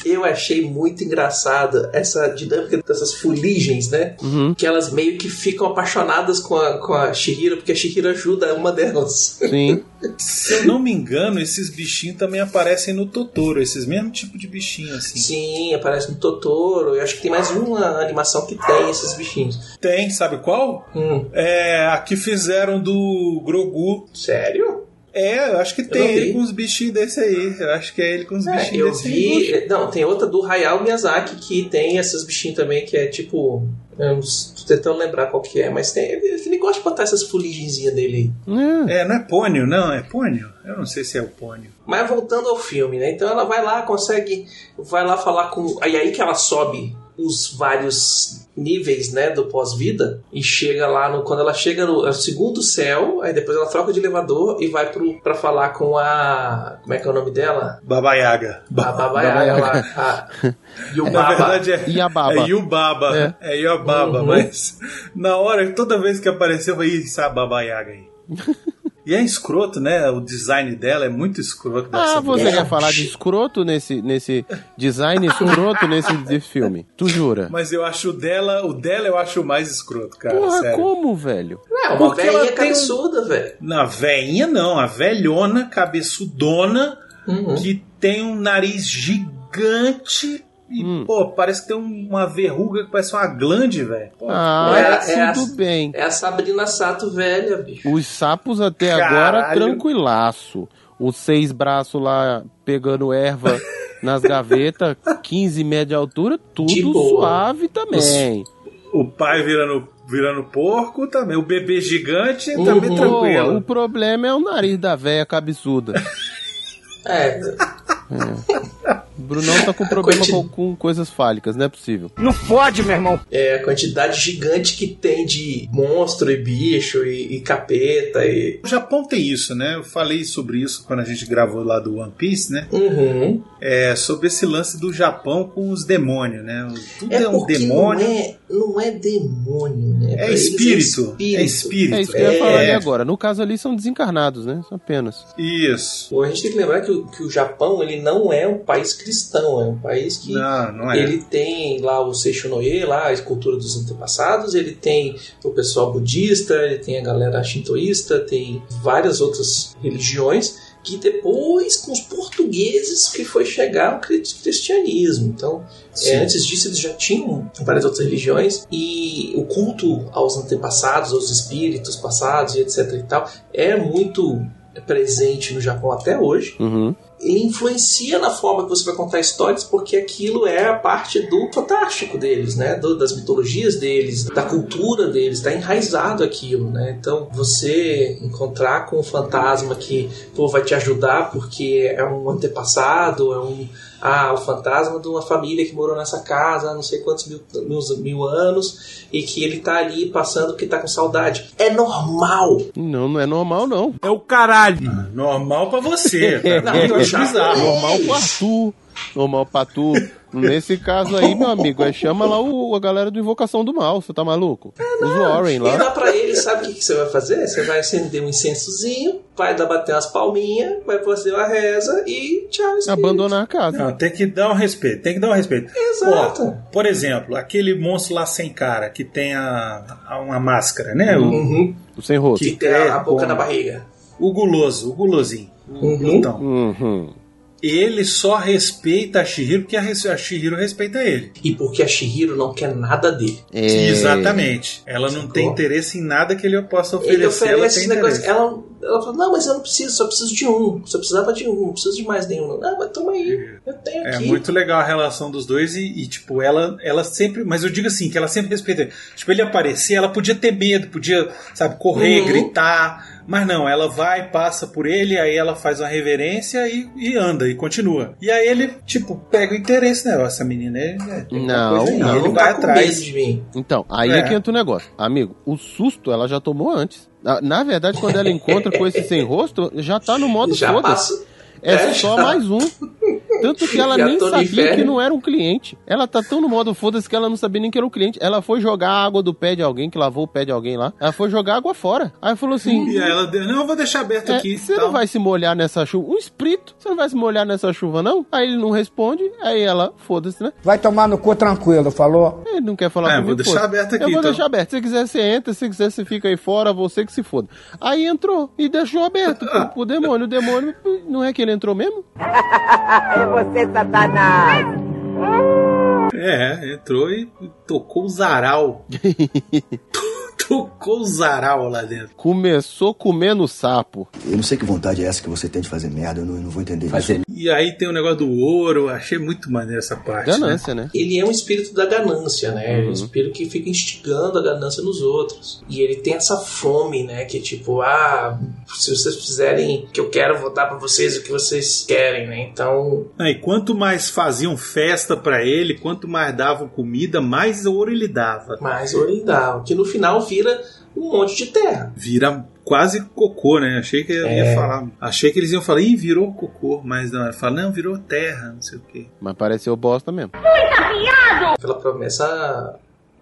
Eu achei muito engraçado essa dinâmica dessas fuligens, né? Uhum. Que elas meio que ficam apaixonadas com a, com a Shihiro, porque a Shihiro ajuda uma delas. Sim. Se eu não me engano, esses bichinhos também aparecem no Totoro, esses mesmos tipo de bichinho assim. Sim, aparece no Totoro. Eu acho que tem mais uma animação que tem esses bichinhos. Tem, sabe qual? Hum. É a que fizeram do Grogu. Sério? É, eu acho que tem ele com uns bichinhos desse aí. Eu acho que é ele com uns É, bichinhos eu desse aí. vi. Não, tem outra do Hayao Miyazaki que tem esses bichinhos também, que é tipo. Eu tô tentando lembrar qual que é, mas tem. Ele, ele gosta de botar essas fuligenzinhas dele aí. É, não é pônio, não, é pônio? Eu não sei se é o pônio. Mas voltando ao filme, né? Então ela vai lá, consegue. Vai lá falar com. Aí aí que ela sobe os vários níveis, né, do pós-vida e chega lá no quando ela chega no é o segundo céu, aí depois ela troca de elevador e vai pro para falar com a como é que é o nome dela? Baba Yaga. A Baba Yaga lá, a [LAUGHS] Yubaba. Na verdade é, Yababa. é Yubaba. É, Yubaba, Uhum. mas na hora, toda vez que apareceu, eu falei, isso é a Baba Yaga aí. [LAUGHS] e é escroto, né? O design dela é muito escroto. Ah, você mulher. quer falar de escroto nesse, nesse design escroto nesse, filme? Tu jura? Mas eu acho o dela, o dela eu acho o mais escroto, cara. Porra, sério. como, velho? É, uma Porque ela velhinha tem um- cabeçuda, velho. Na veinha não, a velhona, cabeçudona, Uhum. que tem um nariz gigante e, Hum. pô, parece que tem um- uma verruga que parece uma glande, velho. Ah, É, é tudo a- bem. É a Sabrina Sato velha, bicho. Os sapos até Caralho. agora tranquilaço. Os seis braços lá pegando erva [LAUGHS] nas gavetas, 15 metros de altura, tudo suave também. O pai virando, virando porco também. O bebê gigante Uhum. também tranquilo. o problema é o nariz da véia cabeçuda. [LAUGHS] É. Brunão tá com problema quanti- com, com coisas fálicas, não é possível. Não fode, meu irmão. É a quantidade gigante que tem de monstro e bicho e, e capeta e. O Japão tem isso, né? Eu falei sobre isso quando a gente gravou lá do One Piece, né? Uhum. É, sobre esse lance do Japão com os demônios, né? Tudo É é, um demônio. Não é, não é demônio, né? É Pra eles espírito. É espírito. É isso que eu ia falar ali É. agora. No caso ali são desencarnados, né? Apenas. Isso. Pô, A gente tem que lembrar que o, que o Japão ele não é um país cristão, é um país que Não, não é. ele tem lá o Seishonoye, lá a escultura dos antepassados, ele tem o pessoal budista, ele tem a galera shintoísta, tem várias outras religiões que depois com os portugueses que foi chegar o cri- cristianismo. Então, é, antes disso eles já tinham várias outras religiões e o culto aos antepassados, aos espíritos passados e etc e tal é muito presente no Japão até hoje Uhum. Ele influencia na forma que você vai contar histórias, porque aquilo é a parte do fantástico deles, né? Do- das mitologias deles, da cultura deles, está enraizado aquilo, né? Então, você encontrar com um fantasma que pô, vai te ajudar porque é um antepassado, é um ah, o fantasma de uma família que morou nessa casa há não sei quantos mil, mil, mil anos e que ele tá ali passando que tá com saudade. É normal. Não, não é normal, não. É o caralho. Normal pra você. Pra Não, eu é bizarro. Normal pro Arthur. Normal pra tu. Nesse caso aí, meu amigo, é chama lá o, a galera do Invocação do Mal. Você tá maluco? Os Warren E lá. dá pra ele, sabe o que, que você vai fazer? Você vai acender um incensozinho, vai dar bater umas palminhas, vai fazer uma reza e tchau. espírito. Abandonar a casa. Não, tem que dar um respeito, tem que dar um respeito. Exato. Ó, por exemplo, aquele monstro lá sem cara, que tem a, a- uma máscara, né? O- Uhum. O sem rosto. Que tem a, a boca como- na barriga. O guloso, o gulosinho. O Uhum. glutão. Uhum. Ele só respeita a Shihiro porque a, Shihiro respeita ele. E porque a Shihiro não quer nada dele. É... Exatamente. Ela não Sacou? tem interesse em nada que ele possa oferecer. Ele oferece ela negócio. Ela, ela fala, não, mas eu não preciso, só preciso de um. Só precisava de um, não preciso de mais nenhum. Não, mas toma aí, eu tenho É aqui. muito legal a relação dos dois e, e, tipo, ela, ela sempre. Mas eu digo assim, que ela sempre respeita. Tipo, ele aparecer, ela podia ter medo, podia, sabe, correr, Uhum. gritar. Mas não, ela vai, passa por ele, aí ela faz uma reverência e, e anda, e continua. E aí ele, tipo, pega o interesse nela. Essa menina é. é Não, Não, ele não vai tá com atrás. medo de mim. Então, aí é. É. que entra o negócio. Amigo, o susto ela já tomou antes. Na, na verdade, quando ela encontra com esse sem rosto, já tá no modo Já foda-se. passa. É, É, só [LAUGHS] já. mais um. Tanto que ela Já nem sabia que não era um cliente. Ela tá tão no modo foda-se que ela não sabia nem que era um cliente. Ela foi jogar a água do pé de alguém, que lavou o pé de alguém lá. Ela foi jogar água fora. Aí falou assim: E aí ela deu, não, eu vou deixar aberto é, aqui. Você não vai se molhar nessa chuva? Um espírito, você não vai se molhar nessa chuva, não? Aí ele não responde, aí ela, foda-se, né? Vai tomar no cu tranquilo, falou? Ele não quer falar É, comigo. vou deixar foda-se. aberto aqui, Eu vou então. deixar aberto. Se quiser, você entra. Se quiser, você fica aí fora. Você que se foda. Aí entrou e deixou aberto [LAUGHS] pro, pro demônio. O demônio, não é que ele entrou mesmo? [LAUGHS] É você, Satanás! É, entrou e tocou o zaral. [LAUGHS] tocou o zaral lá dentro. Começou comendo sapo. Eu não sei que vontade é essa que você tem de fazer merda, eu não, eu não vou entender Fazer isso. E aí tem o negócio do ouro, achei muito maneiro essa parte. né? Ganância, né? Ele é um espírito da ganância, né? É um Uhum. espírito que fica instigando a ganância nos outros. E ele tem essa fome, né? Que tipo, ah, se vocês fizerem o que eu quero, vou dar pra vocês o que vocês querem, né? Então, Ah, E quanto mais faziam festa pra ele, quanto mais davam comida, mais ouro ele dava. mais ouro ele dá. Que no final vira um monte de terra. Vira quase cocô, né? Achei que eu ia É. falar. Achei que eles iam falar, ih, virou cocô. Mas não, fala, não, virou terra, não sei o quê. Mas pareceu bosta mesmo. Aquela promessa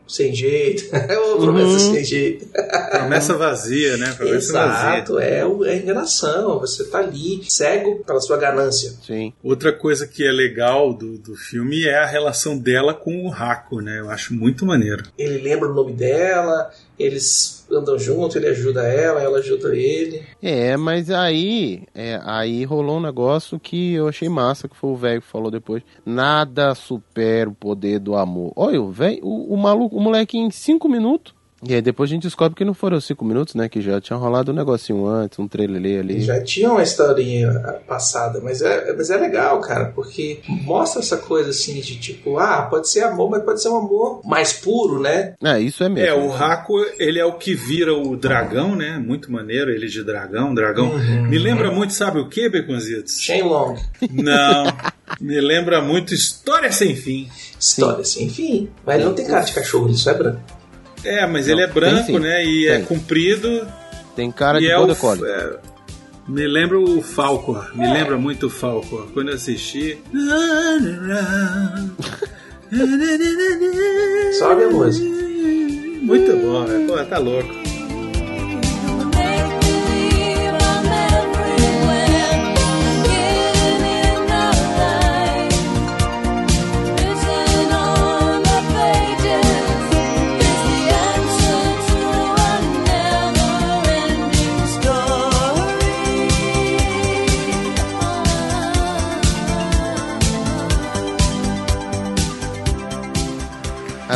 sem jeito. [LAUGHS] É uma promessa Uhum. sem jeito. Promessa vazia, né? Promessa vazia. Exato, é, o- é enganação. Você tá ali, cego pela sua ganância. Sim. Outra coisa que é legal do, do filme é a relação dela com o Raco, né? Eu acho muito maneiro. Ele lembra o nome dela, eles andam junto, ele ajuda ela, ela ajuda ele. É, mas aí, é, aí rolou um negócio que eu achei massa, que foi o velho que falou depois. Nada supera o poder do amor. Olha, o velho, o, o maluco, o moleque em cinco minutos. E aí depois a gente descobre que não foram cinco minutos, né? Que já tinha rolado um negocinho antes, um trelelê ali. Já tinha uma historinha passada, mas é, mas é legal, cara, porque mostra essa coisa assim de tipo, ah, pode ser amor, mas pode ser um amor mais puro, né? É, isso é mesmo. É, o Raco, ele é o que vira o dragão, né? Muito maneiro, ele de dragão, dragão. Uhum. Me lembra muito, sabe o que, Beconzitos? Shenlong. Não. Me lembra muito História Sem Fim. História Sem Fim. Mas ele não tem cara de cachorro, só é branco. É, mas Não, ele é branco, né? E é Tem. comprido. Tem cara e de é Border Collie. é, me lembra o Falcor. Me É. lembra muito o Falcor. Quando eu assisti. Sobe a música. [LAUGHS] Muito bom, velho. Pô, tá louco.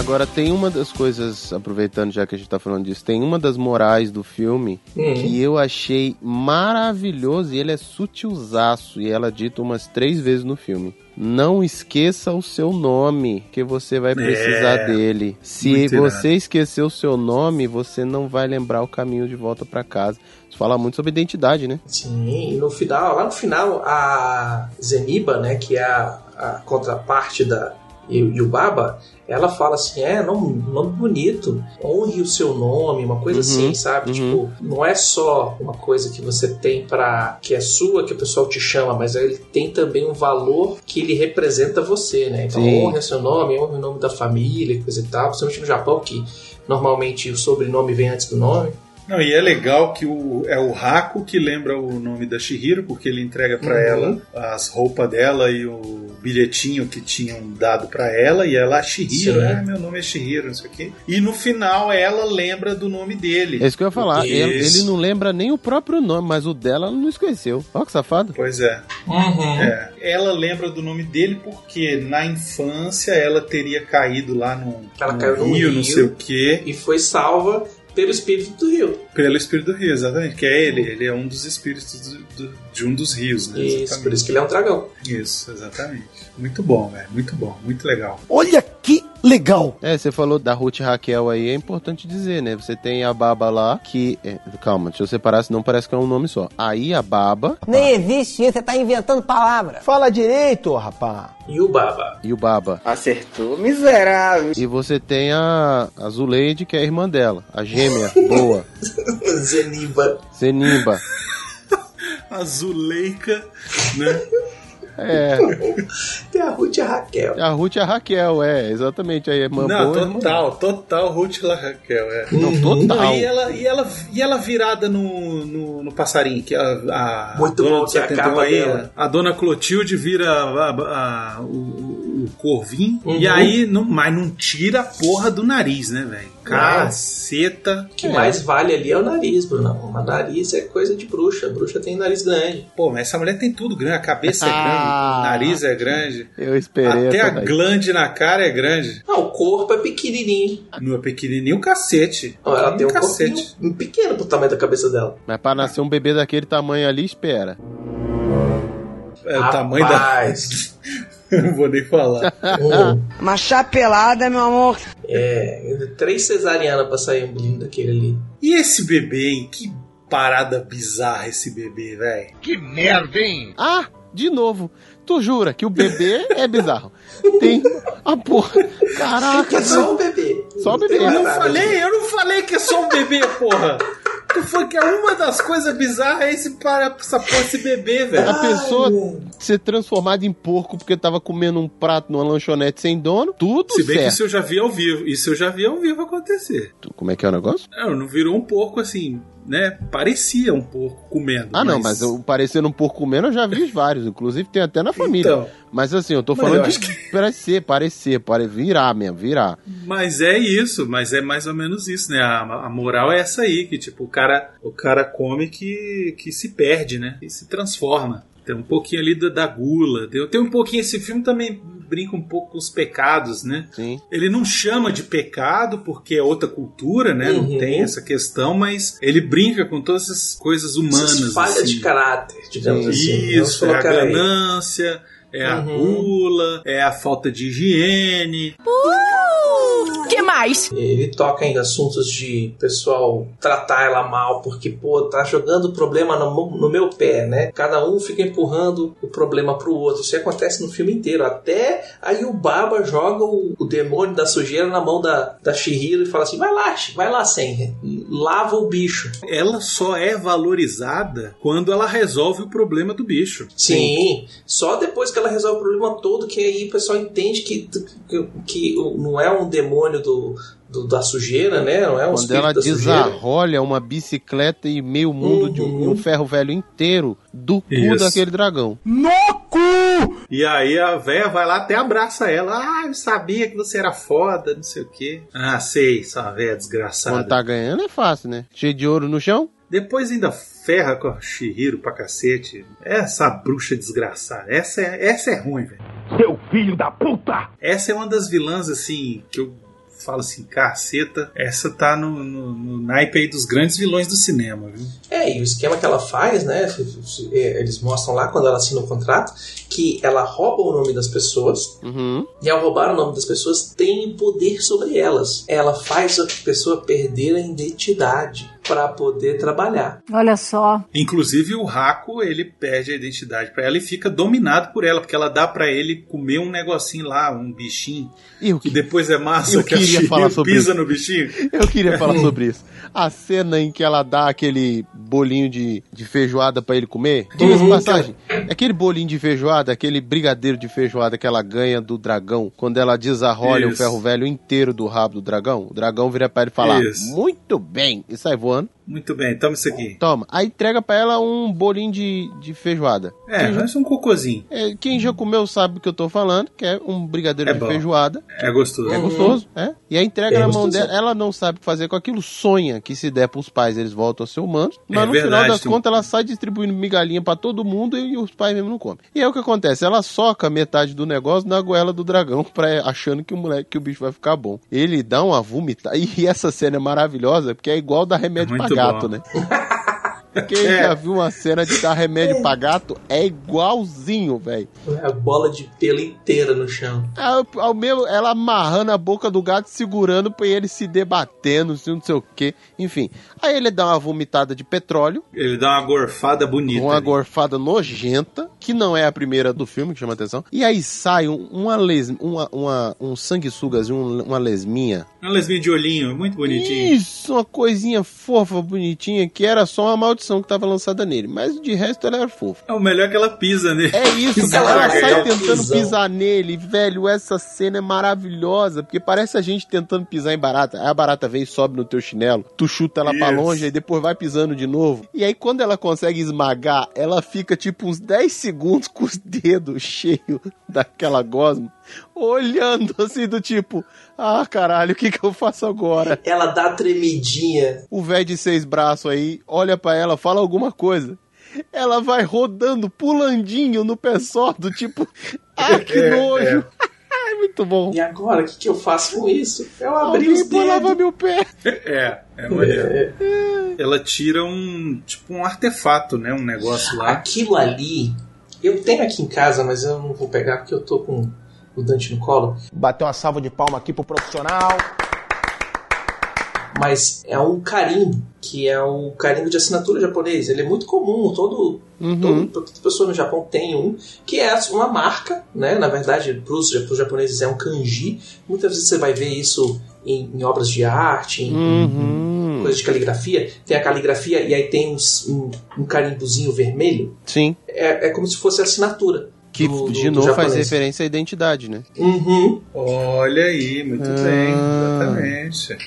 Agora, tem uma das coisas, aproveitando já que a gente tá falando disso, tem uma das morais do filme Hum. que eu achei maravilhoso e ele é sutilzaço e ela é dita umas três vezes no filme. Não esqueça o seu nome, que você vai precisar É, dele. Se você esquecer o seu nome, você não vai lembrar o caminho de volta pra casa. Isso fala muito sobre identidade, né? Sim, e no final, lá no final, a Zeniba, né, que é a, a contraparte da Yubaba, ela fala assim, é, nome, nome bonito, honre o seu nome, uma coisa Uhum, assim, sabe? uhum. Tipo, não é só uma coisa que você tem para que é sua, que o pessoal te chama, mas ele tem também um valor que ele representa você, né? Então, Sim. honre o seu nome, honre o nome da família, coisa e tal, principalmente no Japão, que normalmente o sobrenome vem antes do nome. Não, e é legal que o, é o Raku que lembra o nome da Shihiro, porque ele entrega pra Uhum. ela as roupas dela e o bilhetinho que tinham dado pra ela, e ela, Shihiro, Sim. ah, meu nome é Shihiro, não sei o quê. E no final ela lembra do nome dele. É isso que eu ia falar. Ele, ele não lembra nem o próprio nome, mas o dela ela não esqueceu. Ó que safado. Pois é. Uhum. É. Ela lembra do nome dele porque na infância ela teria caído lá no, Ela no caiu no rio, não rio. sei o quê, E foi salva pelo espírito do rio. pelo espírito do rio, exatamente. Que é ele, ele é um dos espíritos do- do- de um dos rios, né? Isso, Exatamente. por isso que ele é um dragão. Isso, exatamente. Muito bom, velho. Muito bom, muito legal. Olha que legal! É, você falou da Ruth Raquel aí, é importante dizer, né? Você tem a Baba lá, que. é, calma, deixa eu separar, senão parece que é um nome só. Aí a Baba Nem existe isso, você tá inventando palavra. Fala direito, rapá. E o Baba. e o Baba. Acertou, miserável. E você tem a, a Zuleide, que é a irmã dela, a gêmea, boa, [LAUGHS] Zeniba. Zenimba. [LAUGHS] A Zuleika, né? É, [LAUGHS] Tem a Ruth e a Raquel. a Ruth e a Raquel, é, exatamente, a irmã Não, boa. a irmã total, total Ruth La Raquel, é. Não, total. Não, e, ela, e, ela, e ela virada no, no, no passarinho, que a, a Muito dona bom que a 71 capa aí, dela. a dona Clotilde vira a- a- a- o, o corvinho, Uhum. e aí, não, mas não tira a porra do nariz, né, velho? Caceta. O que mais vale ali é o nariz, Bruno. Mas nariz é coisa de bruxa. Bruxa tem nariz grande. Pô, mas essa mulher tem tudo grande, a cabeça é grande, o nariz é grande, Eu esperei até a daí. glande na cara é grande. Ah, o corpo é pequenininho. No pequenininho, cacete. Ó, ela tem um cacete. corpinho pequeno pro tamanho da cabeça dela. Mas pra nascer um bebê daquele tamanho ali, espera. É o tamanho da. [LAUGHS] [LAUGHS] Não vou nem falar. Uma chapelada, meu amor. é, três cesarianas pra sair um menino daquele ali. E esse bebê, hein? Que parada bizarra esse bebê, velho. Que merda, hein? Ah, de novo. Tu jura que o bebê é bizarro. [LAUGHS] Tem a porra. Caraca, é só um bebê. Só o bebê. Eu não falei, eu não falei que é só um bebê, porra. Tu foi que é uma das coisas bizarras é esse para essa porra, esse bebê, velho. A pessoa ser transformada em porco porque tava comendo um prato numa lanchonete sem dono, tudo Se bem que certo. isso eu já vi ao vivo. Isso eu já vi ao vivo acontecer. Como é que é o negócio? Não, não virou um porco assim, né? Parecia um porco comendo. Ah, não, mas eu parecendo um porco comendo, eu já vi vários. Inclusive tem até na família. Então. mas assim, eu tô Mas falando eu de acho [LAUGHS] parecer, parecer, pare... virar mesmo, virar. Mas é isso, mas é mais ou menos isso, né? A, a moral é essa aí, que tipo, o cara, o cara come que, que se perde, né? E se transforma. Tem um pouquinho ali da, da gula. Tem, tem um pouquinho, esse filme também brinca um pouco com os pecados, né? Sim. Ele não chama de pecado porque é outra cultura, né? Não Uhum. tem essa questão, mas ele brinca com todas essas coisas humanas. Essas falhas assim. de caráter, digamos assim. Vamos Isso, é a colocar aí. ganância, é a Uhum. gula, é a falta de higiene. Uh, demais. Ele toca em assuntos de pessoal tratar ela mal, porque, pô, tá jogando o problema no, no meu pé, né? Cada um fica empurrando o problema pro outro. Isso acontece no filme inteiro. Até aí o Baba joga o, o demônio da sujeira na mão da, da Shihiro e fala assim: vai lá, vai lá, Senra, lava o bicho. Ela só é valorizada quando ela resolve o problema do bicho. Sim, só depois que ela resolve o problema todo que aí o pessoal entende que, que, que não é um demônio do, do- da sujeira, né? Não é um Quando ela desarrolha uma bicicleta e meio mundo de um, e um ferro velho inteiro do cu Isso. daquele dragão. No cu! E aí a véia vai lá até abraça ela. Ah, eu sabia que você era foda, não sei o quê. Ah, sei, sua véia desgraçada. Quando tá ganhando é fácil, né? Cheio de ouro no chão. Depois ainda ferra com a Shihiro pra cacete. Essa bruxa desgraçada. Essa é, essa é ruim, velho. Seu filho da puta! Essa é uma das vilãs, assim, que eu falo assim, caceta. Essa tá no, no, no naipe aí dos grandes vilões do cinema, viu? É, e o esquema que ela faz, né? é, Eles mostram lá quando ela assina o contrato que ela rouba o nome das pessoas Uhum. e ao roubar o nome das pessoas tem poder sobre elas. Ela faz a pessoa perder a identidade para poder trabalhar. Olha só. Inclusive o Raco, ele perde a identidade pra ela e fica dominado por ela, porque ela dá pra ele comer um negocinho lá, um bichinho, Eu que depois é massa, Eu que a queria Shihiro falar sobre pisa isso. no bichinho. [LAUGHS] Eu queria falar [LAUGHS] sobre isso. A cena em que ela dá aquele bolinho de, de feijoada pra ele comer. Diga-se de Uhum. passagem. Aquele bolinho de feijoada, aquele brigadeiro de feijoada que ela ganha do dragão, quando ela desarrolha o Isso. ferro velho inteiro do rabo do dragão, o dragão vira pra ele e fala: Isso. Muito bem, e sai voando. Muito bem, toma isso aqui. Toma. Aí entrega pra ela um bolinho de, de feijoada. É, Quem já- mas um cocôzinho. é, quem já comeu sabe do que eu tô falando, que é um brigadeiro É de bom. feijoada. É gostoso. É gostoso, é? E aí entrega É na mão dela, ela não sabe o que fazer com aquilo, sonha que se der pros pais eles voltam a ser humanos, mas É no verdade, final das contas ela sai distribuindo migalhinha pra todo mundo e os pais mesmo não comem. E aí o que acontece? Ela soca metade do negócio na goela do dragão, [LAUGHS] pra, achando que o moleque, que o bicho vai ficar bom. Ele dá uma vomitada, e essa cena é maravilhosa, porque é igual dar remédio É pra muito gato, bom. né? [LAUGHS] Quem É. já viu uma cena de dar remédio pra gato é igualzinho, velho. A bola de pelo inteira no chão. Ao, ao meu, ela amarrando a boca do gato, segurando pra ele se debatendo, assim, não sei o que. Enfim. Aí ele dá uma vomitada de petróleo, Ele dá uma gorfada bonita. uma ali. gorfada nojenta, que não é a primeira do filme, que chama atenção. E aí sai um, uma les, uma, uma, um sanguessugas, um, uma lesminha. Uma lesbinha de olhinho, muito bonitinho. Isso, uma coisinha fofa, bonitinha, que era só uma maldição que tava lançada nele. Mas de resto ela era fofa. É o melhor que ela pisa nele. É isso, Que cara. Ela sai tentando pisão. pisar nele. Velho, essa cena é maravilhosa. Porque parece a gente tentando pisar em barata. Aí a barata vem e sobe no teu chinelo. Tu chuta ela pra Isso. longe e depois vai pisando de novo. E aí quando ela consegue esmagar, ela fica tipo uns 10 segundos com os dedos cheios daquela gosma. Olhando assim do tipo, ah caralho, o que que eu faço agora? Ela dá tremidinha. O velho de seis braços aí olha pra ela, fala alguma coisa. Ela vai rodando, pulandinho no pé sordo, tipo, [LAUGHS] ah, que É, nojo. [LAUGHS] É muito bom. E agora, o que, que eu faço com isso? Eu abri Alguém os põe lavar dedos. meu pé. [LAUGHS] É, é maneiro. Ela tira um, tipo, um artefato, né? Um negócio lá. Aquilo ali, eu tenho aqui em casa, mas eu não vou pegar porque eu tô com o Dante no colo. Bater uma salva de palma aqui pro profissional. Mas é um carimbo, que é o carimbo de assinatura japonês. Ele é muito comum, todo, Uhum. todo toda pessoa no Japão tem um, que é uma marca, né? Na verdade, para os japoneses é um kanji. Muitas vezes você vai ver isso em, em obras de arte, em, Uhum. em coisas de caligrafia. Tem a caligrafia e aí tem uns- um, um carimbozinho vermelho. Sim. É, é como se fosse a assinatura. Que do- do- de do novo faz japonês. referência à identidade, né? Uhum. Olha aí, muito Ah. bem, exatamente.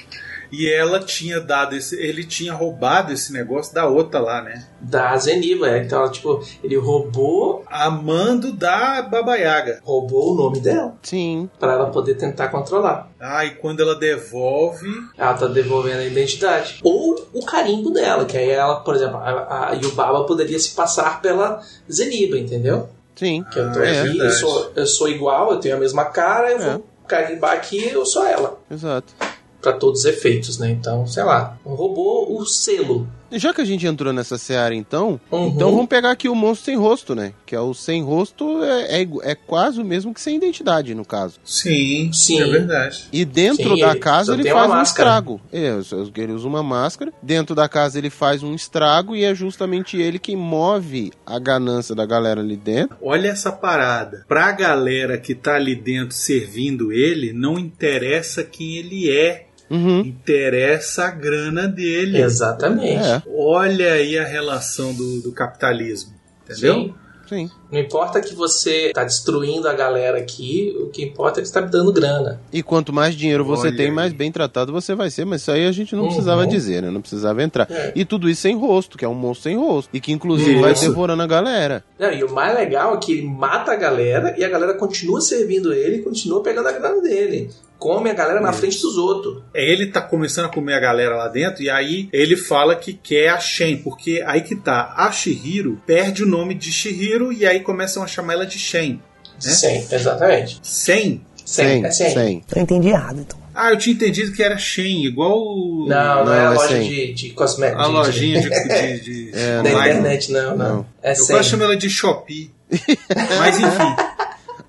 E ela tinha dado esse. Ele tinha roubado esse negócio da outra lá, né? Da Zeniba, é. Então, tipo, ele roubou. Amando da Baba Yaga. Roubou o nome dela. Sim. Pra ela poder tentar controlar. Ah, e quando ela devolve. Ela tá devolvendo a identidade. Ou o carimbo dela, que aí ela, por exemplo, a, a Yubaba poderia se passar pela Zeniba, entendeu? Sim. Que eu tô É, aqui, eu verdade. sou, eu sou igual, eu tenho a mesma cara, eu É. vou carimbar aqui, eu sou ela. Exato. Pra todos os efeitos, né? Então, sei lá, roubou o selo Já que a gente entrou nessa seara, então, então vamos pegar aqui o monstro sem rosto, né? Que é o sem rosto, é, é, é quase o mesmo que sem identidade, no caso. Sim, Sim. é verdade. E dentro Sim, da casa ele faz um estrago. É, ele usa uma máscara. Dentro da casa ele faz um estrago e é justamente ele quem move a ganância da galera ali dentro. Olha essa parada. Pra galera que tá ali dentro servindo ele, não interessa quem ele é. Uhum. Interessa a grana dele. Exatamente. É. Olha aí a relação do, do capitalismo. Entendeu? Sim. Sim. Não importa que você tá destruindo a galera aqui, o que importa é que você tá me dando grana. E quanto mais dinheiro você Olha tem, aí. mais bem tratado você vai ser. Mas isso aí a gente não Uhum. precisava dizer, né? Não precisava entrar. É. E tudo isso sem rosto, que é um monstro sem rosto. E que inclusive vai Isso. devorando a galera. Não, e o mais legal é que ele mata a galera e a galera continua servindo ele e continua pegando a grana dele. Come a galera na frente dos outros. É, ele tá começando a comer a galera lá dentro e aí ele fala que quer a Shen, porque aí que tá, a Shihiro perde o nome de Shihiro e aí começam a chamar ela de Shen. Né? Sim, exatamente. Sen? Sem, é sem. Eu entendi errado, então. Ah, eu tinha entendido que era Shen, igual o- Não, não, Não, é a é loja de, de cosméticos. a lojinha de, [LAUGHS] de, de- É, Da não. online. internet, não, não. Não. É Eu quase chamo ela de Shopee. Mas enfim. [LAUGHS]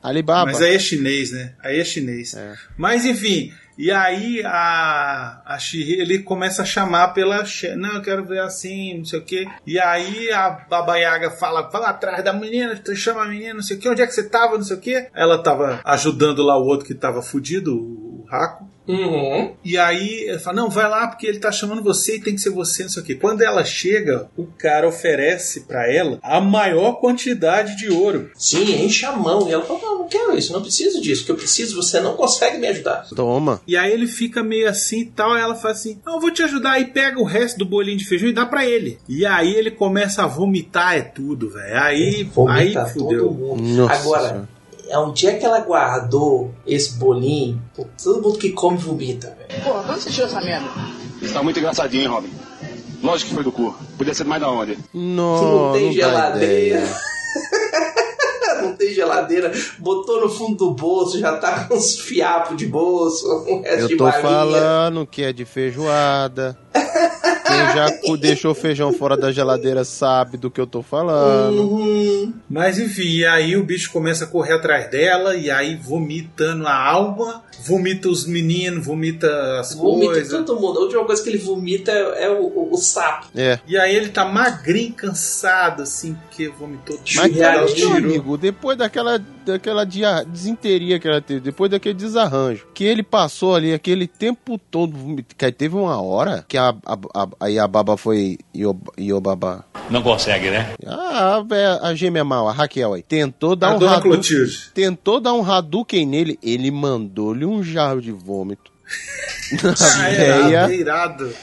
Alibaba. Mas aí é chinês, né? Aí é chinês. É. Mas enfim, e aí a, a ele começa a chamar pela não, eu quero ver assim, não sei o quê. E aí a Baba Yaga fala, fala atrás da menina, chama a menina, não sei o quê, onde é que você tava, não sei o quê. Ela tava ajudando lá o outro que tava fudido, o Raco. Uhum. E aí ele fala, não, vai lá porque ele tá chamando você e tem que ser você, não sei o quê. Quando ela chega, o cara oferece pra ela a maior quantidade de ouro. Sim, enche a mão. E ela fala, não, não quero isso, não preciso disso. O que eu preciso, você não consegue me ajudar. Toma. E aí ele fica meio assim e tal, aí ela fala assim: Não, eu vou te ajudar. Aí pega o resto do bolinho de feijão e dá pra ele. E aí ele começa a vomitar, é tudo, velho. Aí, Vomita aí todo fudeu. mundo. Nossa Agora. Onde é que ela guardou esse bolinho? Pô, todo mundo que come vomita, velho. Porra, quando você tirou essa merda? Isso tá muito engraçadinho, hein, Robin? Lógico que foi do cu. Podia ser mais da onde? Não, não tem não geladeira. [LAUGHS] não tem geladeira. Botou no fundo do bolso, já tá com uns fiapos de bolso, um resto de Eu tô balinha. falando que é de feijoada. [LAUGHS] Quem já [LAUGHS] deixou feijão fora da geladeira sabe do que eu tô falando. Uhum. Mas enfim, e aí o bicho começa a correr atrás dela, e aí vomitando a alma, vomita os meninos, vomita as Vomita coisas. todo mundo. A última coisa que ele vomita é, é o, o- o sapo. É. E aí ele tá magrinho, cansado, assim, porque vomitou tudo. Mas, tirou. amigo, depois daquela, daquela dia- desinteria que ela teve, depois daquele desarranjo, que ele passou ali aquele tempo todo, que aí teve uma hora que a, a, a- aí a baba foi Iob- Iobaba. Não consegue, né? Ah, a, vé- a gêmea mal, a Raquel aí, tentou dar A um Hadouken, tentou dar um Hadouken nele, ele mandou-lhe um jarro de vômito. [LAUGHS] Na Ah, é irado, é irado.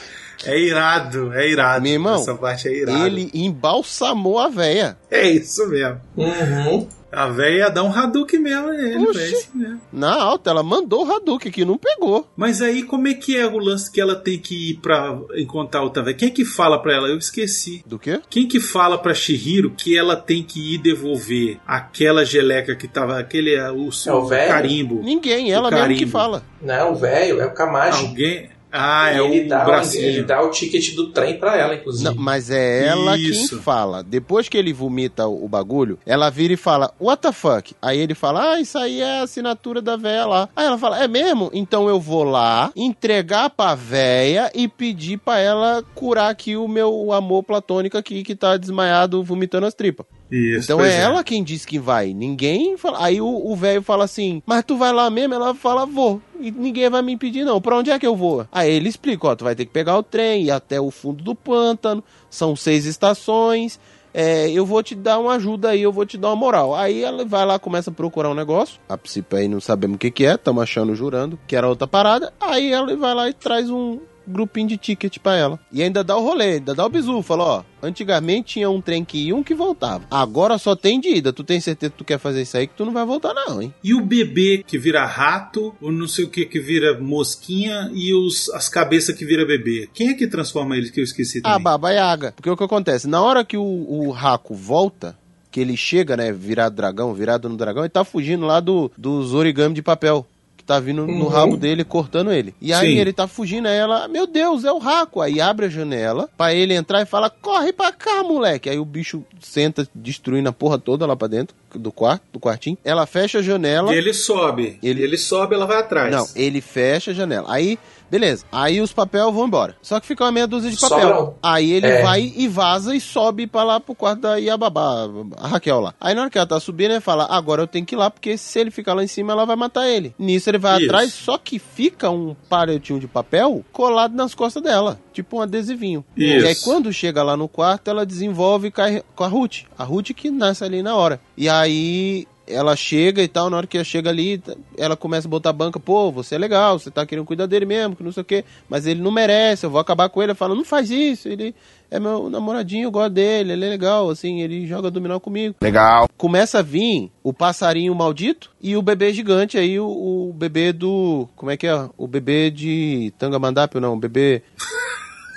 É irado, é irado. Meu irmão, Essa parte é irado. Ele embalsamou a véia. É isso mesmo. Uhum. A véia ia dar um Hadouken mesmo nele, Oxi. é isso mesmo. Na alta, ela mandou o Hadouken, que não pegou. Mas aí como é que é o lance que ela tem que ir pra encontrar outra véia? Quem é que fala pra ela? Eu esqueci. Do quê? Quem que fala pra Shihiro que ela tem que ir devolver aquela geleca que tava, aquele, o, É o velho? carimbo? Ninguém, ela O mesmo que fala. Não, o velho, é o Kamaji. Alguém... Ah, é ele, o dá, bracinho. ele dá o ticket do trem pra ela, inclusive. Não, mas é ela Isso. quem fala. Depois que ele vomita o, o bagulho, ela vira e fala, what the fuck? Aí ele fala, ah, isso aí é a assinatura da véia lá. Aí ela fala, é mesmo? Então eu vou lá, entregar pra véia e pedir pra ela curar aqui o meu amor platônico aqui, que tá desmaiado, vomitando as tripas. Isso, Então pois é, ela quem diz que vai. Ninguém fala. Aí o o velho fala assim: Mas tu vai lá mesmo? Ela fala: Vou. E ninguém vai me impedir, não. Pra onde é que eu vou? Aí ele explica: Ó, tu vai ter que pegar o trem, ir até o fundo do pântano. São seis estações. É, eu vou te dar uma ajuda aí, eu vou te dar uma moral. Aí ela vai lá, começa a procurar um negócio. A princípio aí não sabemos o que, que é, estamos achando, jurando, que era outra parada. Aí ela vai lá e traz um grupinho de ticket pra ela. E ainda dá o rolê, ainda dá o bizu. Fala, ó, antigamente tinha um trem que ia e um que voltava. Agora só tem de ida. Tu tem certeza que tu quer fazer isso aí que tu não vai voltar não, hein? E o bebê que vira rato, ou não sei o que que vira mosquinha, e os, as cabeças que vira bebê. Quem é que transforma eles que eu esqueci A também? Baba Yaga. Porque o que acontece? Na hora que o, o Raco volta, que ele chega, né, virado dragão, virado no dragão, ele tá fugindo lá do, dos origami de papel. Tá vindo no Uhum. rabo dele, cortando ele. E aí Sim. ele tá fugindo, aí ela, meu Deus, é o Raco. Aí abre a janela pra ele entrar e fala, corre pra cá, moleque. Aí o bicho senta, destruindo a porra toda lá pra dentro do quarto, do quartinho. Ela fecha a janela. E ele sobe. Ele- Ele, sobe, ela vai atrás. Não, ele fecha a janela. Aí, beleza. Aí os papéis vão embora. Só que fica uma meia dúzia de papel. Sobra um. Aí ele É. vai e vaza e sobe pra lá pro quarto da Iababá, a Raquel lá. Aí na hora que ela tá subindo, ele fala: agora eu tenho que ir lá, porque se ele ficar lá em cima, ela vai matar ele. Nisso ele vai Isso. atrás, só que fica um paretinho de papel colado nas costas dela. Tipo um adesivinho. Isso. E aí quando chega lá no quarto, ela desenvolve com a Ruth. A Ruth que nasce ali na hora. E aí ela chega e tal, na hora que ela chega ali, ela começa a botar a banca, pô, você é legal, você tá querendo cuidar dele mesmo, que não sei o quê, mas ele não merece, eu vou acabar com ele. Ela fala, não faz isso, ele é meu namoradinho, eu gosto dele, ele é legal, assim, ele joga dominó comigo. Legal. Começa a vir o passarinho maldito e o bebê gigante aí, o, o bebê do. Como é que é? O bebê de Tangamandápio, não, o bebê.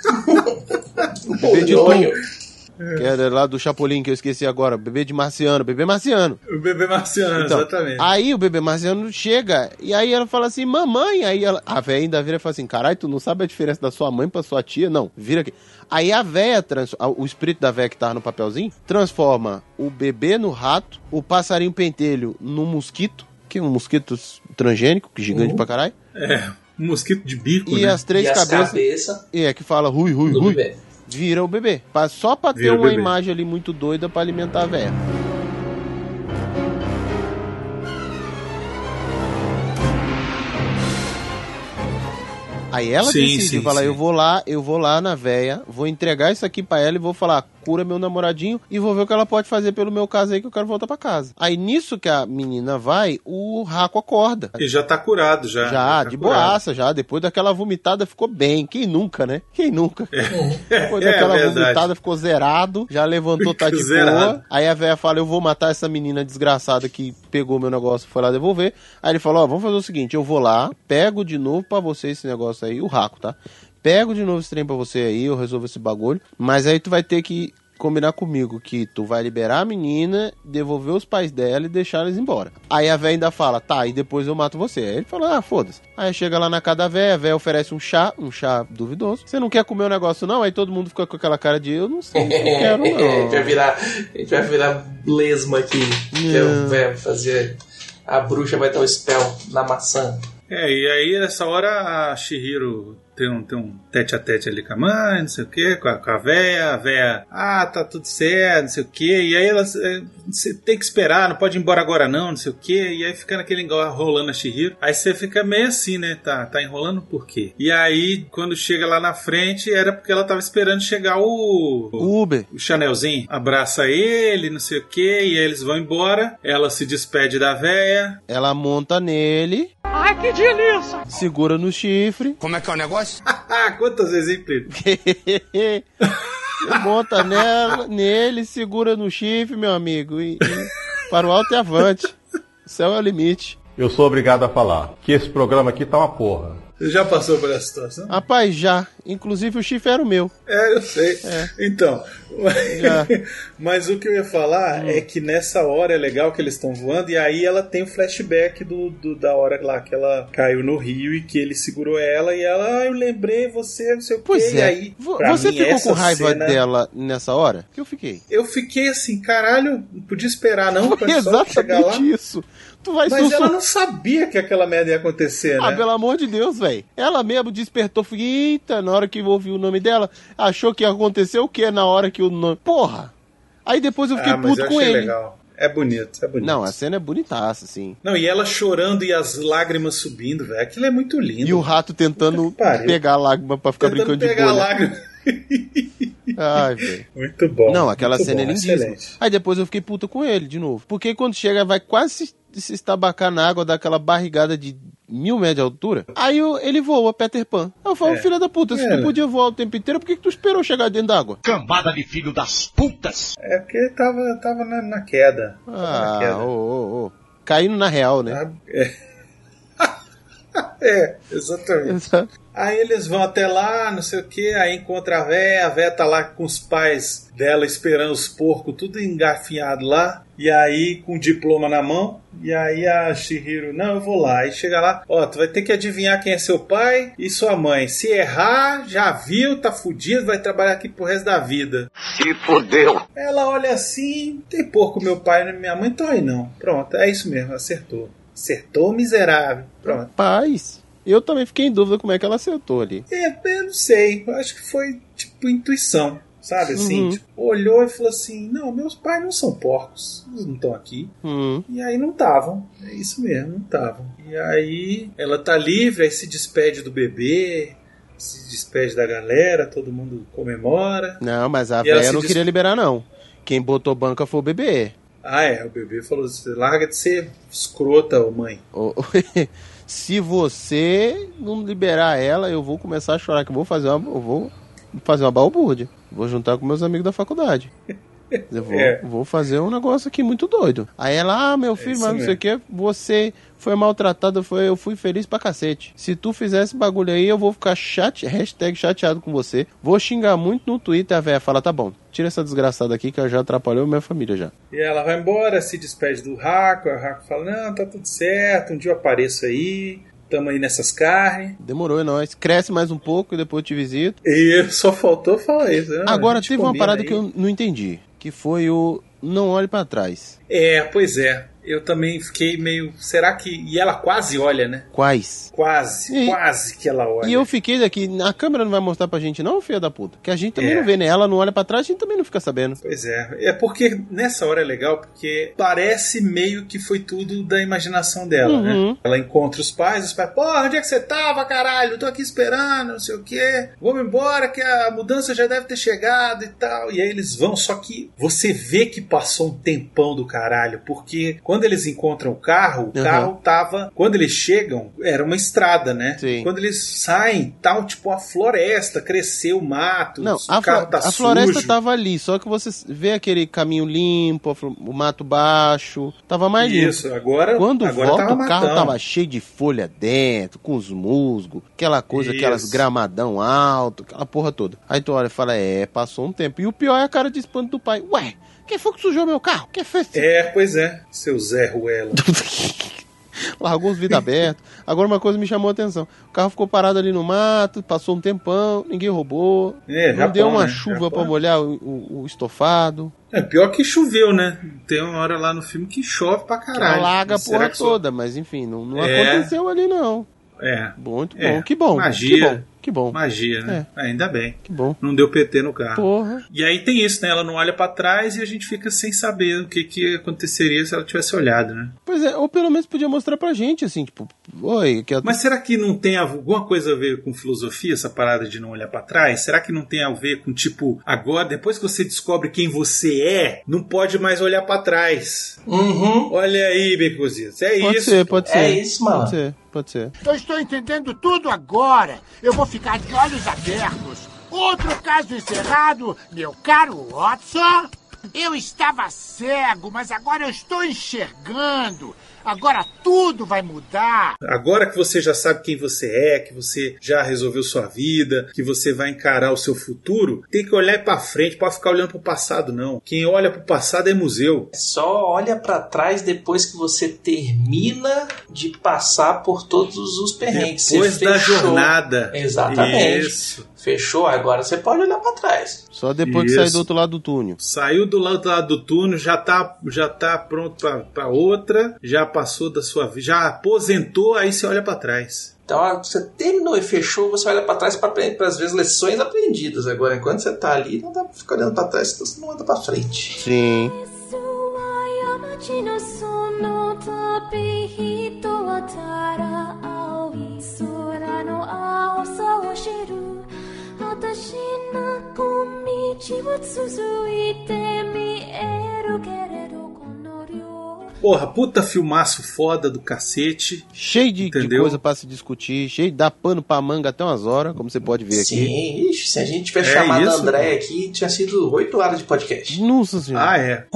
[LAUGHS] o bebê de. Que era lá do Chapolin, que eu esqueci agora. Bebê de marciano, bebê marciano. O bebê marciano, Então, exatamente. Aí o bebê marciano chega e aí ela fala assim, mamãe. Aí ela, a véia ainda vira e fala assim, caralho, tu não sabe a diferença da sua mãe pra sua tia? Não, vira aqui. Aí a véia, trans- o espírito da véia que tava no papelzinho, transforma o bebê no rato, o passarinho pentelho no mosquito, que é um mosquito transgênico, que gigante Uhum. pra caralho. É, um mosquito de bico, E né? as três E as cabeças. cabeças E é que fala rui, rui, rui. bebê. Vira o bebê. Só pra ter Vira uma imagem ali muito doida pra alimentar a véia. Aí ela Sim, decide, sim, fala, sim. eu vou lá, eu vou lá na véia, vou entregar isso aqui pra ela e vou falar, cura meu namoradinho e vou ver o que ela pode fazer pelo meu caso aí que eu quero voltar pra casa. Aí nisso que a menina vai, o Raco acorda. E já tá curado, já. Já, tá de curado. boaça, já. Depois daquela vomitada ficou bem. Quem nunca, né? Quem nunca? Depois [LAUGHS] É daquela verdade. vomitada ficou zerado, já levantou, tá de boa. Aí a véia fala: Eu vou matar essa menina desgraçada que pegou meu negócio e foi lá devolver. Aí ele falou: Ó, vamos fazer o seguinte: eu vou lá, pego de novo pra você esse negócio aí, o raco, tá? Pego de novo esse trem pra você aí, eu resolvo esse bagulho. Mas aí tu vai ter que combinar comigo que tu vai liberar a menina, devolver os pais dela e deixar eles embora. Aí a véia ainda fala, tá, e depois eu mato você. Aí ele fala, ah, foda-se. Aí chega lá na casa da véia, a véia oferece um chá, um chá duvidoso. Você não quer comer o negócio não? Aí todo mundo fica com aquela cara de, eu não sei, não [LAUGHS] quero a gente vai não. virar, a gente vai virar lesma aqui. Que é fazer. A bruxa vai dar o spell na maçã. É, e aí nessa hora a Shihiro tem um, tem um tete a tete ali com a mãe, não sei o que, com a, com a véia, a véia, ah, tá tudo certo, não sei o que, e aí ela é, você tem que esperar, não pode ir embora agora não, não sei o que, e aí fica naquele negócio rolando a Shihiro, aí você fica meio assim, né, tá, tá enrolando por quê? E aí, quando chega lá na frente, era porque ela tava esperando chegar o... O Uber. o Chanelzinho abraça ele, não sei o que, e aí eles vão embora. Ela se despede da véia. Ela monta nele, Ai, que delícia! segura no chifre, Como é que é o negócio? Ah, [LAUGHS] quantas vezes, hein, Plito? monta nela, nele, segura no chifre, meu amigo, e, e para o alto e avante. O céu é o limite. Eu sou obrigado a falar que esse programa aqui tá uma porra. Você já passou por essa situação? Rapaz, já. Inclusive o chifre era o meu. É, eu sei. Então, Já. [LAUGHS] mas o que eu ia falar é que nessa hora é legal que eles estão voando e aí ela tem o flashback do, do- da hora lá que ela caiu no rio e que ele segurou ela e ela, ah, eu lembrei você, não sei o Pois quê. E é. aí, Vo- pra Você mim, ficou com raiva cena- dela nessa hora? Que eu fiquei. Eu fiquei assim, caralho, não podia esperar não Foi pra só chegar lá. exatamente isso. Tu vai Mas sussurrar. ela não sabia que aquela merda ia acontecer, né? Ah, pelo amor de Deus, velho. Ela mesmo despertou, eita, na hora que eu ouvi o nome dela, achou que ia acontecer o que na hora que o nome. Porra! Aí depois eu fiquei ah, puto com ele. legal. É bonito, é bonito. Não, a cena é bonitaça, assim. Não, e ela chorando e as lágrimas subindo, velho. Aquilo é muito lindo. E o rato tentando pegar a lágrima pra ficar Tentando brincando de pegar a bolha. lágrima. Ai, velho. [LAUGHS] Muito bom. Não, aquela cena bom, é lindíssima. excelente. Aí depois eu fiquei puta com ele de novo. Porque quando chega, vai quase se, se estabacar na água, daquela barrigada de mil metros de altura. Aí eu- ele voa, Peter Pan. Aí eu falo, É. filha da puta, se É. tu podia voar o tempo inteiro, por que, que tu esperou chegar dentro d'água? Cambada de filho das putas! É porque ele tava, tava na, na queda. Na Ah, queda. ô, ô, ô. Caindo na real, né? [LAUGHS] É, exatamente. Exato. Aí eles vão até lá, não sei o que, aí encontra a véia, a véia tá lá com os pais dela esperando os porcos, tudo engafinhado lá. E aí com o diploma na mão, e aí a Shihiro, não, eu vou lá. E chega lá, ó, tu vai ter que adivinhar quem é seu pai e sua mãe. Se errar, já viu, tá fudido, vai trabalhar aqui pro resto da vida. Se fodeu. Ela olha assim, tem porco meu pai e minha mãe, tô aí não. Pronto, é isso mesmo, acertou. Acertou, miserável. Pronto. Paz. Eu também fiquei em dúvida como é que ela acertou ali. É, eu não sei. Eu acho que foi tipo intuição. Sabe assim? Uhum. Tipo, olhou e falou assim: Não, meus pais não são porcos. Eles não estão aqui. Hum. E aí não estavam. É isso mesmo, não estavam. E aí ela tá livre, aí se despede do bebê, se despede da galera, todo mundo comemora. Não, mas a se não des- queria liberar, não. Quem botou banca foi o bebê. Ah, é, o bebê falou assim: larga de ser escrota, ô mãe. Ô, [LAUGHS] Se você não liberar ela, eu vou começar a chorar, que eu vou fazer uma, eu vou fazer uma balbúrdia. Vou juntar com meus amigos da faculdade. Eu vou, [LAUGHS] É. vou fazer um negócio aqui muito doido. Aí ela, ah, meu filho, isso mas não sei o que, você foi maltratado, foi, eu fui feliz pra cacete. Se tu fizer esse bagulho aí, eu vou ficar chate, hashtag chateado com você. Vou xingar muito no Twitter, a véia fala, tá bom, tira essa desgraçada aqui que ela já atrapalhou minha família já. E ela vai embora, se despede do Raco. A Raco fala: Não, tá tudo certo, um dia eu apareço aí. Tamo aí nessas carnes. Demorou, é nóis. Cresce mais um pouco e depois eu te visito. E só faltou falar isso. né? Agora teve uma parada aí. que eu não entendi, que foi o não olhe pra trás. É, pois é. Eu também fiquei meio. Será que. E ela quase olha, né? Quais? Quase, E- quase que ela olha. E eu fiquei daqui, a câmera não vai mostrar pra gente não, filha da puta? Que a gente também É. não vê, né? Ela não olha pra trás, a gente também não fica sabendo. Pois é. É porque nessa hora é legal, porque parece meio que foi tudo da imaginação dela, Uhum. né? Ela encontra os pais, os pais, porra, onde é que você tava, caralho? Eu tô aqui esperando, não sei o quê. Vamos embora que a mudança já deve ter chegado e tal. E aí eles vão, só que você vê que passou um tempão do caralho, porque quando eles encontram o carro, o Uhum. carro tava. Quando eles chegam, era uma estrada, né? Sim. Quando eles saem, tal, tipo, a floresta, cresceu o mato, Não, o a, carro flo- tá a floresta tava ali, só que você vê aquele caminho limpo, o mato baixo, tava mais limpo. Isso, agora, Quando agora volta, tava o carro tava cheio de folha dentro, com os musgos, aquela coisa, Isso. aquelas gramadão alto, aquela porra toda. Aí tu olha e fala, é, passou um tempo. E o pior é a cara de espanto do pai. Ué, quem foi que sujou meu carro? Quem fez? É, pois é, seu Zé Ruela. [LAUGHS] Largou os vidros [LAUGHS] abertos. Agora uma coisa me chamou a atenção. O carro ficou parado ali no mato, passou um tempão, ninguém roubou. É, não Japão, deu uma né? chuva pra molhar o, o- o estofado. É, pior que choveu, né? Tem uma hora lá no filme que chove pra caralho. Alaga a porra que só- toda, mas enfim, não, não É. aconteceu ali não. É. Muito bom, É, que bom. magia. Que bom, que bom. Magia, né? Ainda bem. Que bom. Não deu PT no carro. Porra. E aí tem isso, né? Ela não olha pra trás e a gente fica sem saber o que, que aconteceria se ela tivesse olhado, né? Pois é, ou pelo menos podia mostrar pra gente, assim, tipo, oi, que a- Mas será que não tem alguma coisa a ver com filosofia, essa parada de não olhar pra trás? Será que não tem a ver com, tipo, agora, depois que você descobre quem você é, não pode mais olhar pra trás? Uhum. Olha aí, Becositos. É pode isso. ser, pode ser. É isso, mano. Pode ser, pode ser. Eu estou entendendo tudo agora. Eu vou ficar de olhos abertos. Outro caso encerrado, meu caro Watson. Eu estava cego, mas agora eu estou enxergando. Agora tudo vai mudar. Agora que você já sabe quem você é, que você já resolveu sua vida, que você vai encarar o seu futuro, tem que olhar pra frente, pode ficar olhando pro passado, não. Quem olha pro passado é museu. Só olha pra trás depois que você termina de passar por todos os perrengues. Depois Você da fechou. jornada. Exatamente. Isso. Fechou, agora você pode olhar pra trás. Só depois que Isso. sair do outro lado do túnel. Saiu do lado, do lado do túnel, já tá, já tá pronto pra, pra outra, já passou da sua vida, já aposentou, aí você olha pra trás. Então, ó, você terminou e fechou, você olha pra trás para às vezes lições aprendidas. Agora, enquanto você tá ali, não dá pra ficar olhando pra trás, senão você não anda pra frente. Sim. 街のその旅人はただ青い空の青さを知る 私の小道を続いて見えるけれどこの量 Porra, puta filmaço foda do cacete. Cheio de, de Entendeu? coisa pra se discutir, cheio de dar pano pra manga até umas horas, como você pode ver aqui. Sim, ixi, se a gente tivesse É chamado a isso, André aqui, tinha sido 8 horas de podcast. Nossa senhora. Ah, é.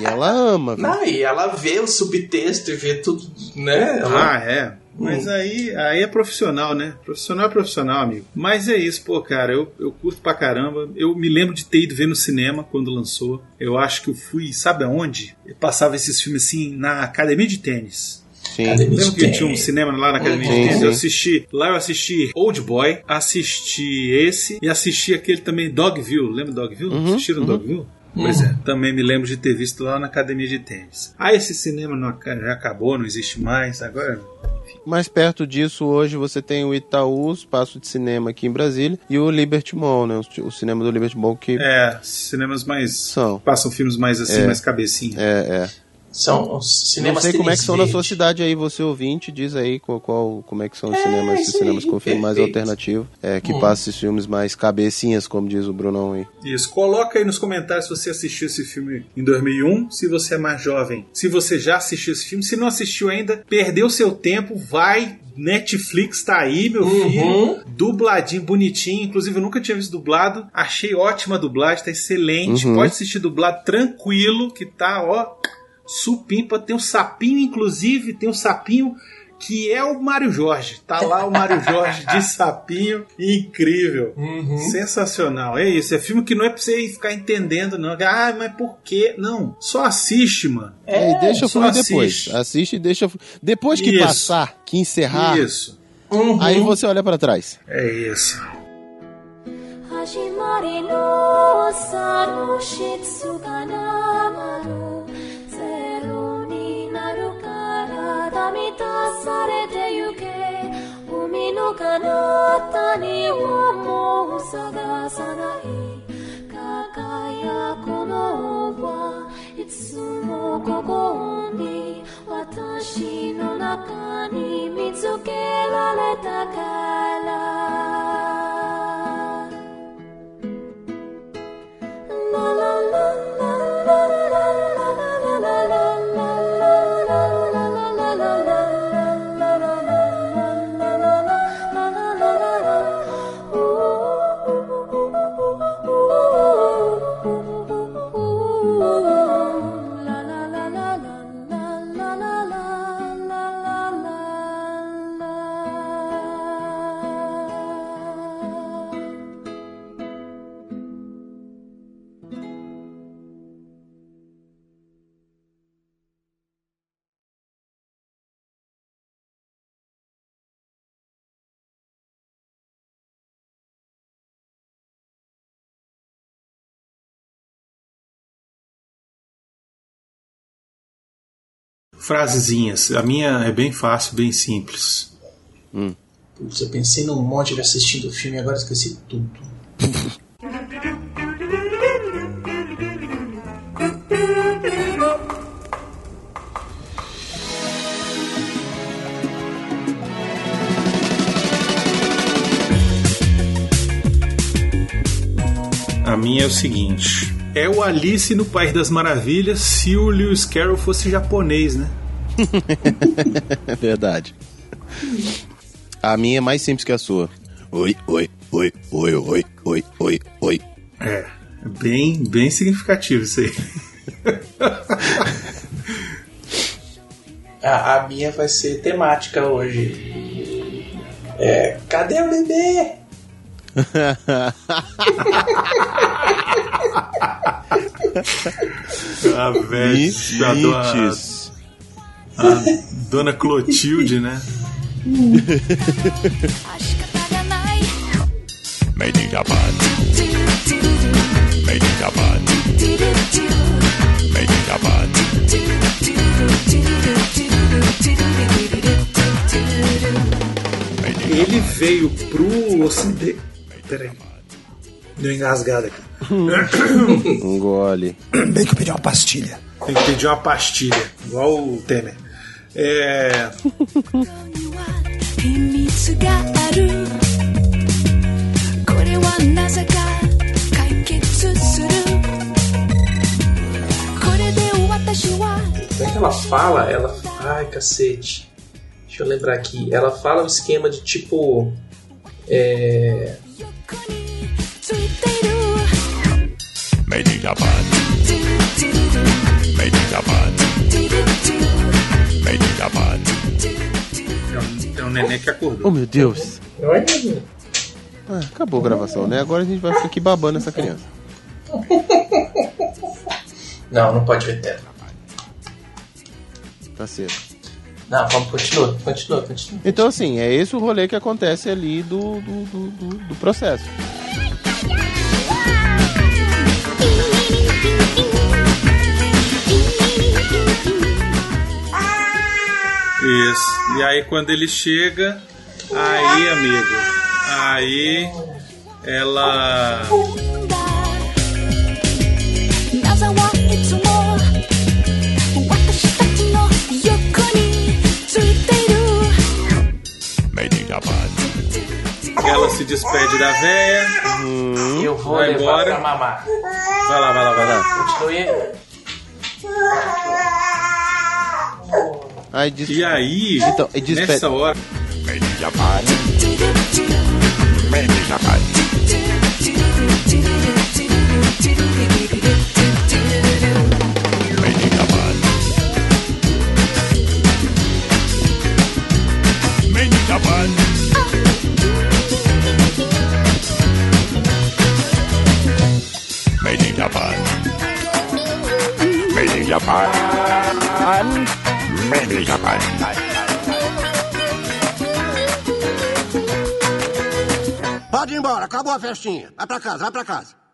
E ela ama, viu? Não, e ela vê o subtexto e vê tudo, né? Ela- Ah, é. Mas aí, aí é profissional, né? Profissional é profissional, amigo. Mas é isso, pô, cara. Eu, eu curto pra caramba. Eu me lembro de ter ido ver no cinema quando lançou. Eu acho que eu fui, sabe aonde? Eu passava esses filmes assim na academia de tênis. Sim. Lembra que tinha um cinema lá na Academia Sim, de Tênis? Eu assisti. Lá eu assisti Old Boy, assisti esse e assisti aquele também Dogville. Lembra Dogville? Uhum, Assistiram uhum. Dogville? Pois é, também me lembro de ter visto lá na academia de tênis. Ah, esse cinema não, já acabou, não existe mais. Agora Mais perto disso, hoje você tem o Itaú, espaço de cinema aqui em Brasília, e o Liberty Mall, né? O, o cinema do Liberty Mall que É, cinemas mais. São. Passam filmes mais assim, É. mais cabecinha. É, é. São os Não cinemas sei como é que são na sua cidade aí, você ouvinte, diz aí qual, qual- como é que são os É, cinemas, esses aí, cinemas com filme mais alternativo, é, que Hum. passa esses filmes mais cabecinhas, como diz o Brunão aí. Isso, coloca aí nos comentários se você assistiu esse filme em 2001, se você é mais jovem, se você já assistiu esse filme, se não assistiu ainda, perdeu seu tempo, vai, Netflix tá aí, meu Uhum. filho, dubladinho, bonitinho, inclusive eu nunca tinha visto dublado, achei ótima a dublagem, tá excelente, Uhum. pode assistir dublado tranquilo, que tá, ó, supimpa, tem um sapinho, inclusive, tem um sapinho que é o Mário Jorge. Tá lá o Mário Jorge de sapinho, [LAUGHS] incrível. Uhum. Sensacional. É isso. É filme que não é pra você ficar entendendo, não. Ah, mas por quê? Não. Só assiste, mano. É, e deixa só fluir assiste. depois. Assiste e deixa fluir. Depois que Isso. passar, que encerrar, Isso. aí você olha pra trás. É isso. 始まりの朝の質がなまる 満たされてゆけ。海の彼方にはもう探さない。輝くのはいつもここに。私の中に見つけられたから。Frasezinhas. A minha é bem fácil, bem simples. Putz, eu pensei num monte de assistindo o filme e agora esqueci tudo. A minha é o seguinte: é o Alice no País das Maravilhas se o Lewis Carroll fosse japonês, né? É [LAUGHS] verdade. A minha é mais simples que a sua. Oi, oi, oi, oi, oi, oi, oi, oi. É, bem, bem significativo isso aí. [LAUGHS] A, a minha vai ser temática hoje. É, cadê o bebê? A velha, a dona, a dona Clotilde, né? Made in Japan. Made in Japan. Made in Japan. Ele veio pro ocidente peraí. Deu engasgado aqui. [COUGHS] um gole. Bem que eu pedi uma pastilha. Tem que pedir uma pastilha, igual o Temer. É. Até que ela fala, ela. Ai, cacete. Deixa eu lembrar aqui. Ela fala um esquema de tipo. É. Made in Japan. Made in Japan. Made in Japan. Tem um neném que acordou. Oh, meu Deus. Acabou a gravação, né? Agora a gente vai ficar aqui babando essa criança. Não, não pode ver tela. Tá cedo. Não, vamos, continua, continua, continua. Então, assim, é esse o rolê que acontece ali do, do, do, do- do processo. Isso. E aí quando ele chega, aí, amigo, aí ela Ela se despede da véia. Eu vou vai levar embora. pra mamar. Vai lá, vai lá, vai lá. Continue. Aí diz... E aí, Então, e despede- nessa hora, Japan. In Japan. Pode ir embora, acabou a festinha. Vai pra casa, vai pra casa.